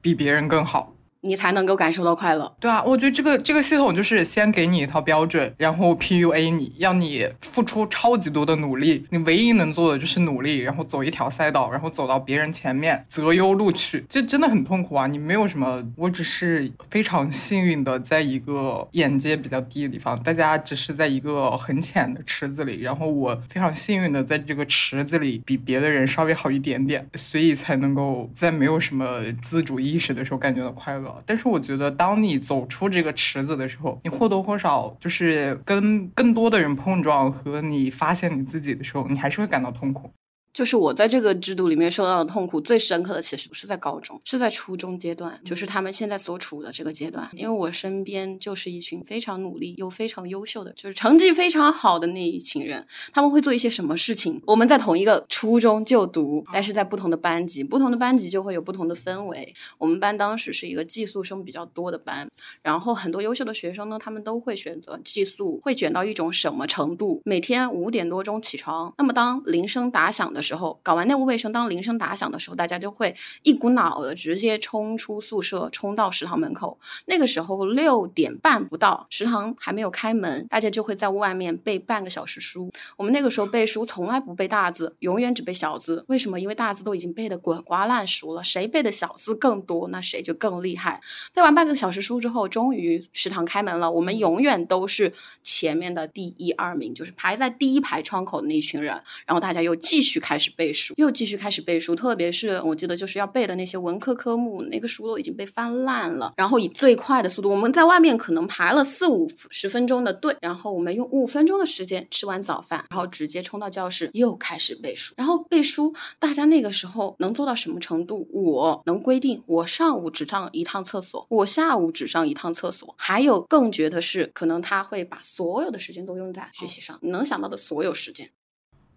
比别人更好，你才能够感受到快乐。对啊，我觉得这个这个系统就是先给你一套标准，然后 PUA 你，让你付出超级多的努力，你唯一能做的就是努力，然后走一条赛道，然后走到别人前面，择优录取，这真的很痛苦啊！你没有什么，我只是非常幸运的在一个眼界比较低的地方，大家只是在一个很浅的池子里，然后我非常幸运的在这个池子里比别的人稍微好一点点，所以才能够在没有什么自主意识的时候感觉到快乐。但是我觉得，当你走出这个池子的时候，你或多或少就是跟更多的人碰撞和你发现你自己的时候，你还是会感到痛苦。就是我在这个制度里面受到的痛苦最深刻的，其实不是在高中，是在初中阶段，就是他们现在所处的这个阶段。因为我身边就是一群非常努力又非常优秀的，就是成绩非常好的那一群人。他们会做一些什么事情？我们在同一个初中就读，但是在不同的班级，不同的班级就会有不同的氛围。我们班当时是一个寄宿生比较多的班，然后很多优秀的学生呢，他们都会选择寄宿，会卷到一种什么程度？每天五点多钟起床，那么当铃声打响的时候，搞完内务卫生，当铃声打响的时候，大家就会一股脑的直接冲出宿舍，冲到食堂门口。那个时候六点半不到，食堂还没有开门，大家就会在外面背半个小时书。我们那个时候背书从来不背大字，永远只背小字。为什么？因为大字都已经背得滚瓜烂熟了，谁背的小字更多，那谁就更厉害。背完半个小时书之后，终于食堂开门了。我们永远都是前面的第一二名，就是排在第一排窗口的那一群人。然后大家又继续开开始背书，又继续开始背书。特别是我记得就是要背的那些文科科目，那个书都已经被翻烂了。然后以最快的速度，我们在外面可能排了四五十分钟的队，然后我们用五分钟的时间吃完早饭，然后直接冲到教室又开始背书。然后背书，大家那个时候能做到什么程度？我能规定我上午只上一趟厕所，我下午只上一趟厕所。还有更绝的是，可能他会把所有的时间都用在学习上，你能想到的所有时间。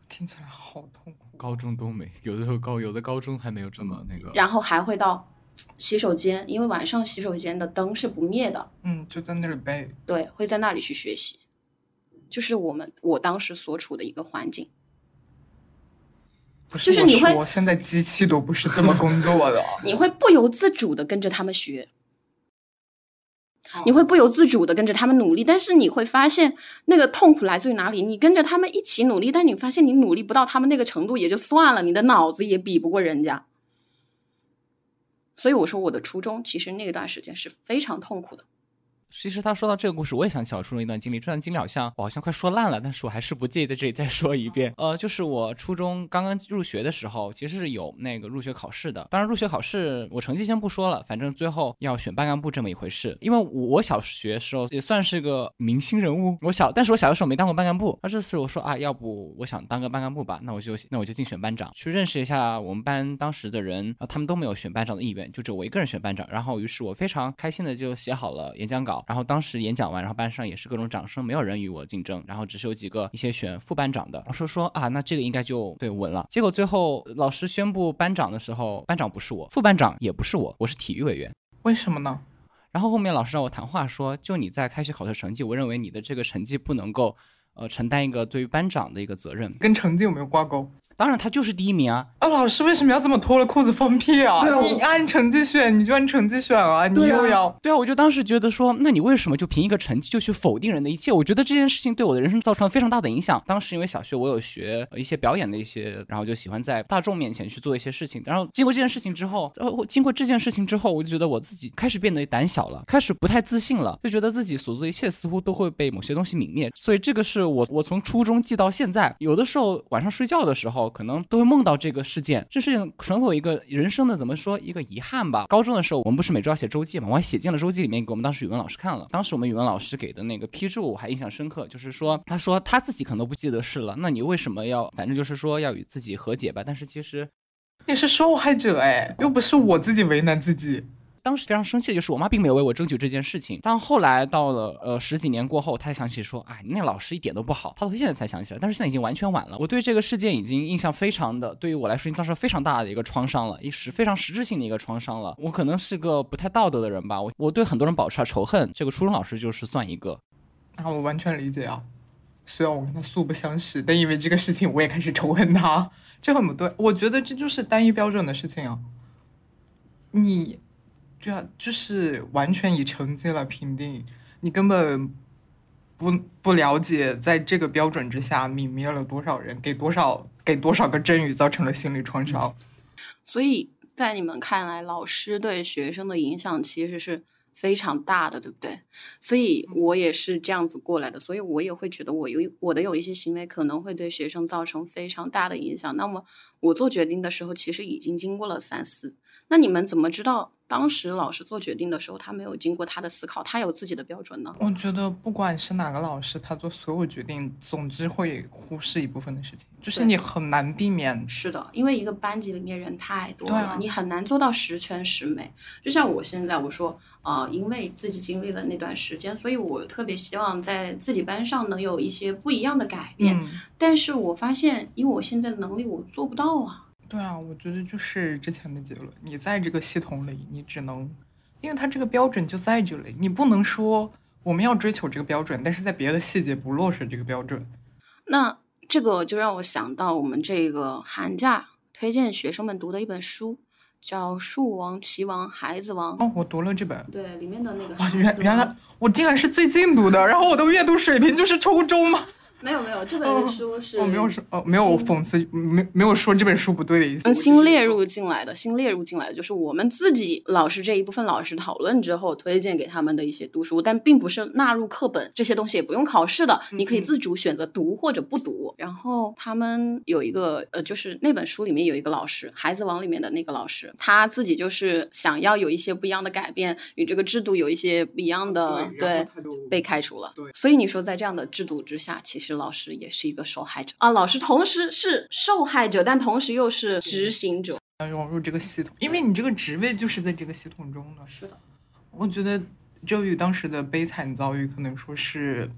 听起来好痛苦。高中都没，有的时候高，有的高中还没有这么那个。然后还会到 洗手间，因为晚上洗手间的灯是不灭的，嗯，就在那里背。对，会在那里去学习，就是我们我当时所处的一个环境。不就是你会我说现在机器都不是这么工作的。你会不由自主的跟着他们学，你会不由自主的跟着他们努力，但是你会发现那个痛苦来自于哪里？你跟着他们一起努力，但你发现你努力不到他们那个程度也就算了，你的脑子也比不过人家。所以我说我的初衷其实那段时间是非常痛苦的。其实他说到这个故事，我也想起我初中一段经历。这段经历好像我好像快说烂了，但是我还是不介意在这里再说一遍。呃，就是我初中刚刚入学的时候，其实是有那个入学考试的。当然，入学考试我成绩先不说了，反正最后要选班干部这么一回事。因为我小学时候也算是个明星人物，我小，但是我小的时候没当过班干部。那这次我说啊，要不我想当个班干部吧，那我就那我就竞选班长，去认识一下我们班当时的人。啊，他们都没有选班长的意愿，就只有我一个人选班长。然后，于是我非常开心的就写好了演讲稿。然后当时演讲完，然后班上也是各种掌声，没有人与我竞争，然后只是有几个一些选副班长的。老师说啊，那这个应该就对稳了。结果最后老师宣布班长的时候，班长不是我，副班长也不是我，我是体育委员。为什么呢？然后后面老师让我谈话说，就你在开学考试成绩，我认为你的这个成绩不能够，呃，承担一个对于班长的一个责任。跟成绩有没有挂钩？当然他就是第一名啊。啊，老师为什么要这么脱了裤子放屁啊？对啊你按成绩选，你就按成绩选啊！你又要对啊，我就当时觉得说，那你为什么就凭一个成绩就去否定人的一切？我觉得这件事情对我的人生造成了非常大的影响。当时因为小学我有学呃一些表演的一些，然后就喜欢在大众面前去做一些事情。然后经过这件事情之后，呃，我经过这件事情之后，我就觉得我自己开始变得胆小了，开始不太自信了，就觉得自己所做的一切似乎都会被某些东西泯灭。所以这个是我我从初中记到现在，有的时候晚上睡觉的时候，可能都会梦到这个事件。这事情成为我一个人生的怎么说一个遗憾吧。高中的时候，我们不是每周要写周记嘛，我还写进了周记里面给我们当时语文老师看了。当时我们语文老师给的那个批注我还印象深刻，就是说他说他自己可能都不记得事了，那你为什么要反正就是说要与自己和解吧？但是其实你是受害者哎，又不是我自己为难自己。当时非常生气，就是我妈并没有为我争取这件事情。但后来到了呃十几年过后，她才想起说，哎，那老师一点都不好。她到现在才想起来，但是现在已经完全晚了。我对这个事件已经印象非常的，对于我来说已经造成非常大的一个创伤了，一实非常实质性的一个创伤了。我可能是个不太道德的人吧，我我对很多人保持了仇恨，这个初中老师就是算一个。啊，我完全理解啊。虽然我跟他素不相识，但因为这个事情，我也开始仇恨他，这很不对。我觉得这就是单一标准的事情啊。你对啊，就是完全以成绩来评定，你根本不不了解在这个标准之下泯灭了多少人，给多少给多少个真宇造成了心理创伤。所以在你们看来，老师对学生的影响其实是非常大的，对不对？所以我也是这样子过来的，所以我也会觉得我有我的有一些行为可能会对学生造成非常大的影响。那么我做决定的时候，其实已经经过了三思。那你们怎么知道当时老师做决定的时候，他没有经过他的思考，他有自己的标准呢？我觉得不管是哪个老师，他做所有决定，总之会忽视一部分的事情，就是你很难避免。是的，因为一个班级里面人太多了，啊你很难做到十全十美。就像我现在我说，啊，因为自己经历了那段时间，所以我特别希望在自己班上能有一些不一样的改变。嗯，但是我发现，以我现在的能力，我做不到啊。对啊，我觉得就是之前的结论，你在这个系统里，你只能，因为它这个标准就在这里，你不能说我们要追求这个标准，但是在别的细节不落实这个标准。那这个就让我想到我们这个寒假推荐学生们读的一本书，叫《树王、棋王、孩子王》。哦，我读了这本，对，里面的那个哇，原原来我竟然是最近读的，然后我的阅读水平就是初中吗？没有没有，这哦本书是我没有说哦，没有讽刺，没没有说这本书不对的意思。嗯，新列入进来的，新列入进来的，就是我们自己老师这一部分老师讨论之后推荐给他们的一些读书，但并不是纳入课本，这些东西也不用考试的，你可以嗯自主选择读或者不读。然后他们有一个呃，就是那本书里面有一个老师，《孩子王》里面的那个老师，他自己就是想要有一些不一样的改变，与这个制度有一些不一样的，对，被开除了。对所以你说在这样的制度之下，其实老师也是一个受害者啊，老师同时是受害者，但同时又是执行者。要融入这个系统，因为你这个职位就是在这个系统中的。是的，我觉得周宇当时的悲惨遭遇，可能说是，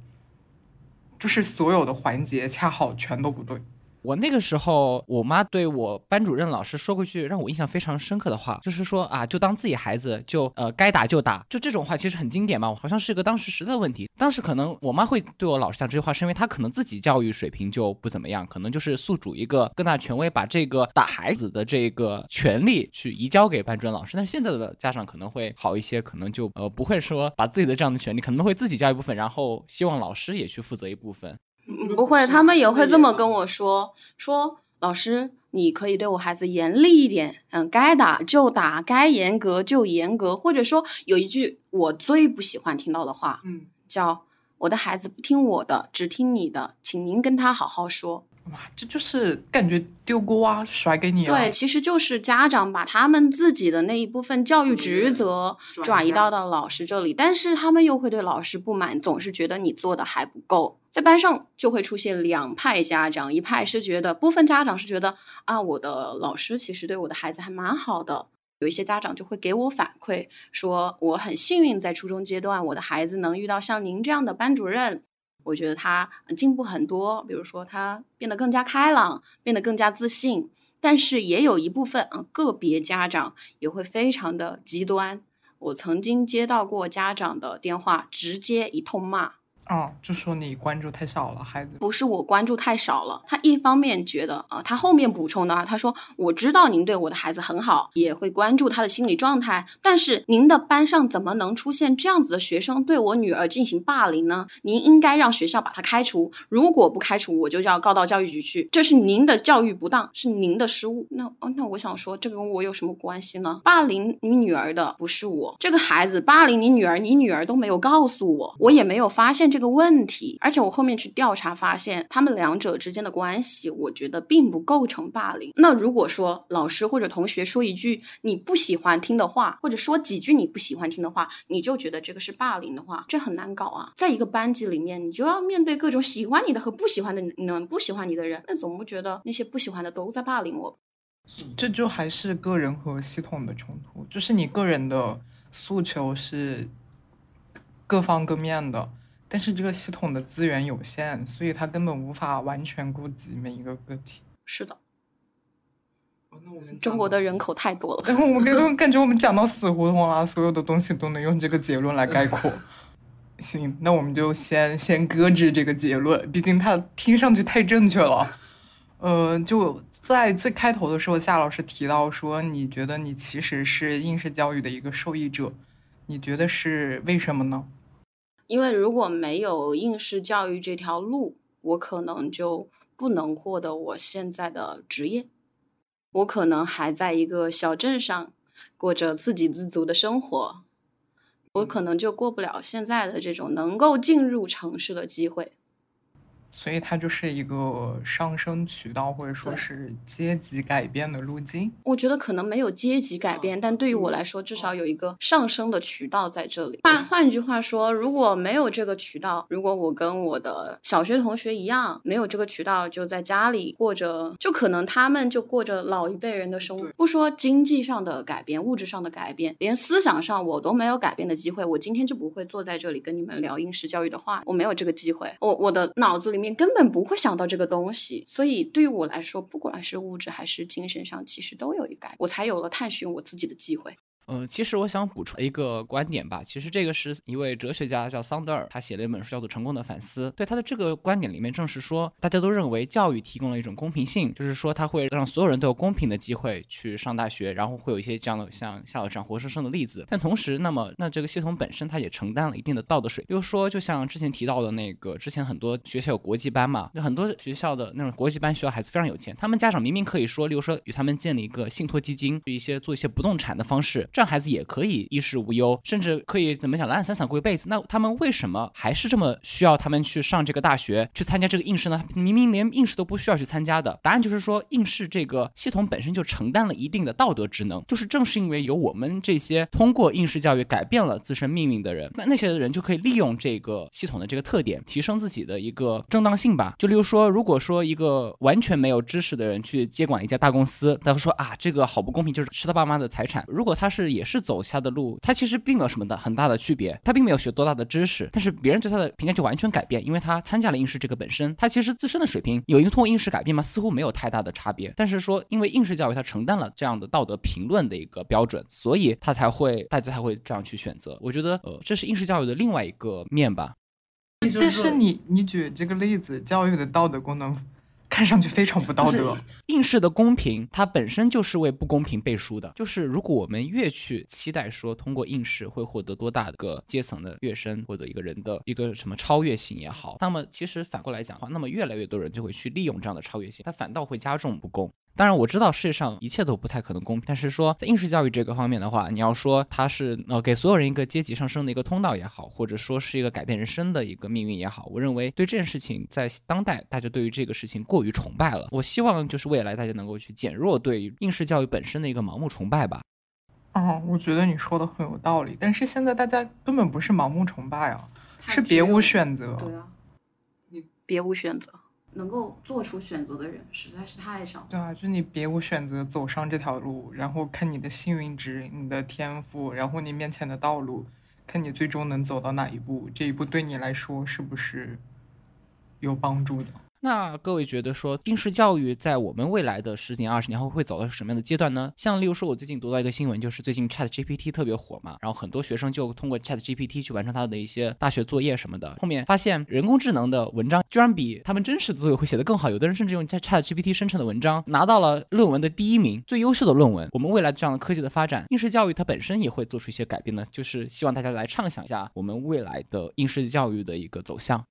就是所有的环节恰好全都不对。我那个时候，我妈对我班主任老师说过一句让我印象非常深刻的话，就是说啊，就当自己孩子，就呃该打就打，就这种话其实很经典嘛，好像是一个当时时代的问题。当时可能我妈会对我老师讲这句话，是因为她可能自己教育水平就不怎么样，可能就是宿主一个更大权威，把这个打孩子的这个权利去移交给班主任老师。但是现在的家长可能会好一些，可能就呃不会说把自己的这样的权利，可能会自己教一部分，然后希望老师也去负责一部分。嗯不会，他们也会这么跟我说，说老师，你可以对我孩子严厉一点，嗯，该打就打，该严格就严格，或者说有一句我最不喜欢听到的话，嗯，叫我的孩子不听我的，只听你的，请您跟他好好说。哇，这就是感觉丢锅啊，甩给你啊。对，其实就是家长把他们自己的那一部分教育职责转转移到到老师这里，但是他们又会对老师不满，总是觉得你做的还不够。在班上就会出现两派家长，一派是觉得部分家长是觉得啊，我的老师其实对我的孩子还蛮好的。有一些家长就会给我反馈说，我很幸运在初中阶段，我的孩子能遇到像您这样的班主任，我觉得他进步很多，比如说他变得更加开朗，变得更加自信。但是也有一部分啊、个别家长也会非常的极端。我曾经接到过家长的电话，直接一通骂，啊，就说你关注太少了，孩子。不是我关注太少了，他一方面觉得，呃，他后面补充的啊，他说我知道您对我的孩子很好，也会关注他的心理状态，但是您的班上怎么能出现这样子的学生对我女儿进行霸凌呢？您应该让学校把他开除，如果不开除，我就要告到教育局去，这是您的教育不当，是您的失误。那哦，那我想说，这跟我有什么关系呢？霸凌你女儿的不是我，这个孩子霸凌你女儿，你女儿都没有告诉我，我也没有发现这个一个问题，而且我后面去调查发现，他们两者之间的关系，我觉得并不构成霸凌。那如果说老师或者同学说一句你不喜欢听的话，或者说几句你不喜欢听的话，你就觉得这个是霸凌的话，这很难搞啊。在一个班级里面，你就要面对各种喜欢你的和不喜欢的人，不喜欢你的人，那总不觉得那些不喜欢的都在霸凌我？这就还是个人和系统的冲突，就是你个人的诉求是各方各面的，但是这个系统的资源有限，所以它根本无法完全顾及每一个个体。是的，那我们中国的人口太多了。但我们感感觉我们讲到死胡同了，所有的东西都能用这个结论来概括。行，那我们就先先搁置这个结论，毕竟它听上去太正确了。呃，就在最开头的时候，夏老师提到说，你觉得你其实是应试教育的一个受益者，你觉得是为什么呢？因为如果没有应试教育这条路，我可能就不能获得我现在的职业，我可能还在一个小镇上过着自给自足的生活，我可能就过不了现在的这种能够进入城市的机会。所以它就是一个上升渠道，或者说是阶级改变的路径。我觉得可能没有阶级改变，但对于我来说，至少有一个上升的渠道在这里。换换句话说，如果没有这个渠道，如果我跟我的小学同学一样，没有这个渠道，就在家里过着，就可能他们就过着老一辈人的生活。不说经济上的改变、物质上的改变，连思想上我都没有改变的机会，我今天就不会坐在这里跟你们聊应试教育的话。我没有这个机会，我我的脑子里。面根本不会想到这个东西，所以对于我来说，不管是物质还是精神上，其实都有一改，我才有了探寻我自己的机会。嗯，其实我想补充一个观点吧。其实这个是一位哲学家叫桑德尔，他写了一本书叫做《成功的反思》。对他的这个观点里面，正是说大家都认为教育提供了一种公平性，就是说他会让所有人都有公平的机会去上大学，然后会有一些这样的像夏老师这样活生生的例子。但同时，那么那这个系统本身它也承担了一定的道德水。比如说，就像之前提到的那个，之前很多学校有国际班嘛，就很多学校的那种国际班学校孩子非常有钱，他们家长明明可以说，例如说与他们建立一个信托基金，一些做一些不动产的方式，让孩子也可以。衣食无忧，甚至可以怎么讲懒懒散散过一辈子。那他们为什么还是这么需要他们去上这个大学，去参加这个应试呢？明明连应试都不需要去参加的。答案就是说，应试这个系统本身就承担了一定的道德职能。就是正是因为有我们这些通过应试教育改变了自身命运的人，那那些人就可以利用这个系统的这个特点，提升自己的一个正当性吧。就例如说，如果说一个完全没有知识的人去接管一家大公司，他会说啊，这个好不公平，就是吃他爸妈的财产。如果他是也是走下。的路，他其实并没有什么的很大的区别，他并没有学多大的知识，但是别人对他的评价就完全改变，因为他参加了应试这个本身，他其实自身的水平有一个通过应试改变吗？似乎没有太大的差别，但是说因为应试教育他承担了这样的道德评论的一个标准，所以他才会大家才会这样去选择。我觉得呃，这是应试教育的另外一个面吧。但是你你举这个例子，教育的道德功能。看上去非常不道德。应试的公平，它本身就是为不公平背书的。就是如果我们越去期待说通过应试会获得多大的个阶层的跃升，或者一个人的一个什么超越性也好，那么其实反过来讲的话，那么越来越多人就会去利用这样的超越性，它反倒会加重不公。当然我知道世界上一切都不太可能公平，但是说在应试教育这个方面的话，你要说它是呃给所有人一个阶级上升的一个通道也好，或者说是一个改变人生的一个命运也好，我认为对这件事情在当代大家对于这个事情过于崇拜了。我希望就是未来大家能够去减弱对应试教育本身的一个盲目崇拜吧。嗯，我觉得你说的很有道理，但是现在大家根本不是盲目崇拜啊，是别无选择。对啊，你别无选择。能够做出选择的人实在是太少。对啊，就你别无选择走上这条路，然后看你的幸运值、你的天赋，然后你面前的道路，看你最终能走到哪一步，这一步对你来说是不是有帮助的？那各位觉得说应试教育在我们未来的十几年、二十年后会走到什么样的阶段呢？像例如说，我最近读到一个新闻，就是最近 Chat GPT 特别火嘛，然后很多学生就通过 Chat GPT 去完成他的一些大学作业什么的。后面发现人工智能的文章居然比他们真实的作业会写得更好，有的人甚至用 Chat GPT 生成的文章拿到了论文的第一名，最优秀的论文。我们未来这样的科技的发展，应试教育它本身也会做出一些改变呢，就是希望大家来畅想一下我们未来的应试教育的一个走向。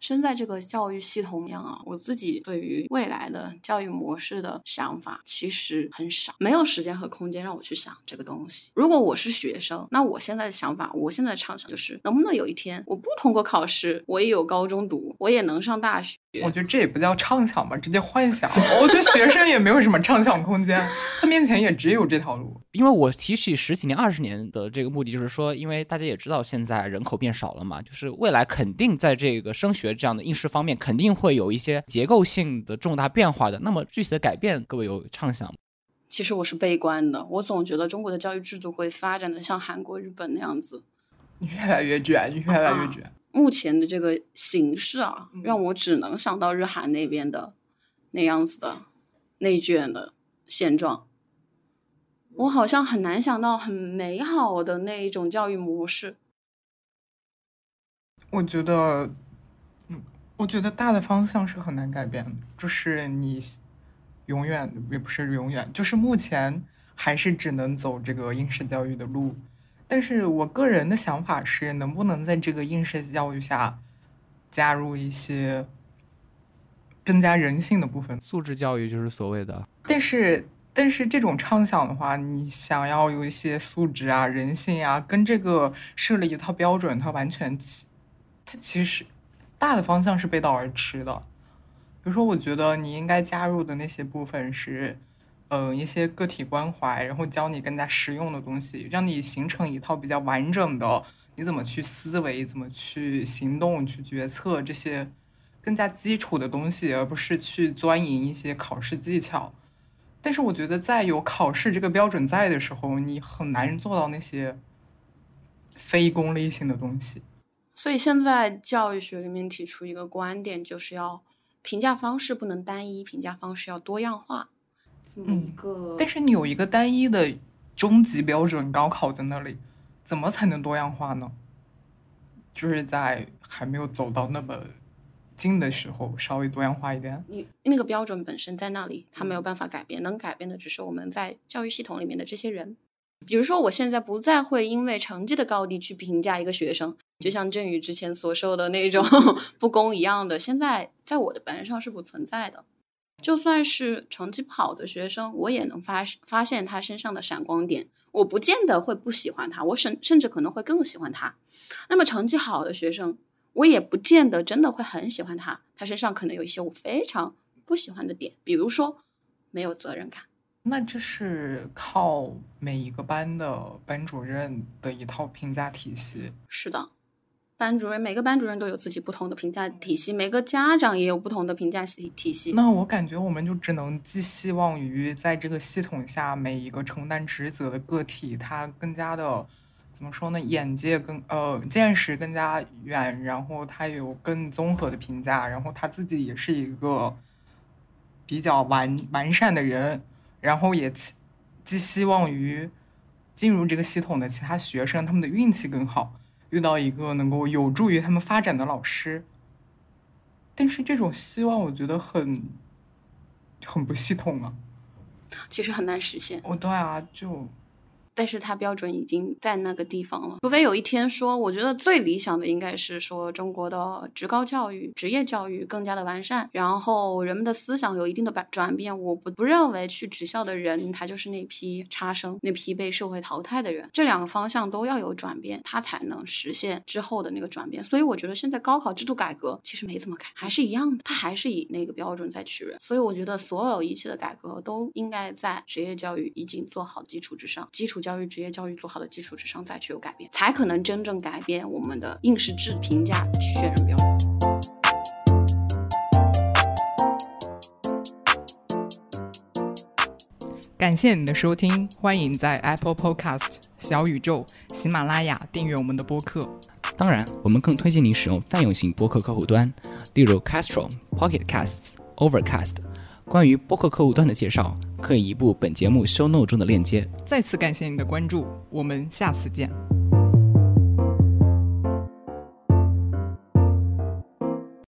身在这个教育系统样啊，我自己对于未来的教育模式的想法其实很少，没有时间和空间让我去想这个东西。如果我是学生，那我现在的想法，我现在畅想就是，能不能有一天我不通过考试，我也有高中读，我也能上大学。我觉得这也不叫畅想吧，直接幻想。我觉得学生也没有什么畅想空间，他面前也只有这条路。因为我提起十几年、二十年的这个目的，就是说，因为大家也知道现在人口变少了嘛，就是未来肯定在这个升学这样的应试方面，肯定会有一些结构性的重大变化的。那么具体的改变，各位有畅想吗？其实我是悲观的，我总觉得中国的教育制度会发展的像韩国、日本那样子，越来越卷，越来越卷。目前的这个形式啊，让我只能想到日韩那边的那样子的内卷的现状。我好像很难想到很美好的那一种教育模式。我觉得，嗯，我觉得大的方向是很难改变的。就是你永远也不是永远，就是目前还是只能走这个应试教育的路。但是我个人的想法是，能不能在这个应试教育下加入一些更加人性的部分？素质教育就是所谓的，但是但是这种畅想的话，你想要有一些素质啊、人性啊，跟这个设了一套标准，它完全其它其实大的方向是背道而驰的。比如说，我觉得你应该加入的那些部分是。嗯，一些个体关怀，然后教你更加实用的东西，让你形成一套比较完整的，你怎么去思维，怎么去行动，去决策这些更加基础的东西，而不是去钻营一些考试技巧。但是我觉得，在有考试这个标准在的时候，你很难做到那些非功利性的东西。所以现在教育学里面提出一个观点，就是要评价方式不能单一，评价方式要多样化。嗯，但是你有一个单一的终极标准，高考在那里，怎么才能多样化呢？就是在还没有走到那么近的时候，稍微多样化一点。你那个标准本身在那里，它没有办法改变，能改变的只是我们在教育系统里面的这些人。比如说，我现在不再会因为成绩的高低去评价一个学生，就像振宇之前所受的那种 不公一样的，现在在我的班上是不存在的。就算是成绩不好的学生，我也能发发现他身上的闪光点。我不见得会不喜欢他，我甚甚至可能会更喜欢他。那么成绩好的学生，我也不见得真的会很喜欢他。他身上可能有一些我非常不喜欢的点，比如说没有责任感。那这是靠每一个班的班主任的一套评价体系。是的。班主任每个班主任都有自己不同的评价体系，每个家长也有不同的评价体体系。那我感觉我们就只能寄希望于在这个系统下，每一个承担职责的个体，他更加的怎么说呢？眼界更呃见识更加远，然后他有更综合的评价，然后他自己也是一个比较完完善的人，然后也寄希望于进入这个系统的其他学生，他们的运气更好。遇到一个能够有助于他们发展的老师，但是这种希望我觉得很很不系统啊，其实很难实现。哦，对啊，就。但是它标准已经在那个地方了，除非有一天说，我觉得最理想的应该是说中国的职高教育、职业教育更加的完善，然后人们的思想有一定的转转变。我不不认为去职校的人他就是那批差生，那批被社会淘汰的人。这两个方向都要有转变，他才能实现之后的那个转变。所以我觉得现在高考制度改革其实没怎么改，还是一样的，它还是以那个标准在取人。所以我觉得所有一切的改革都应该在职业教育已经做好基础之上，基础。教育、职业教育做好的基础之上，再去有改变，才可能真正改变我们的应试制评价确认标准。感谢你的收听，欢迎在 Apple Podcast、小宇宙、喜马拉雅订阅我们的播客。当然，我们更推荐你使用泛用型播客客户端，例如 Castro、Pocket Casts、Overcast。关于播客客户端的介绍。可以移步本节目 show note 中的链接。再次感谢你的关注，我们下次见。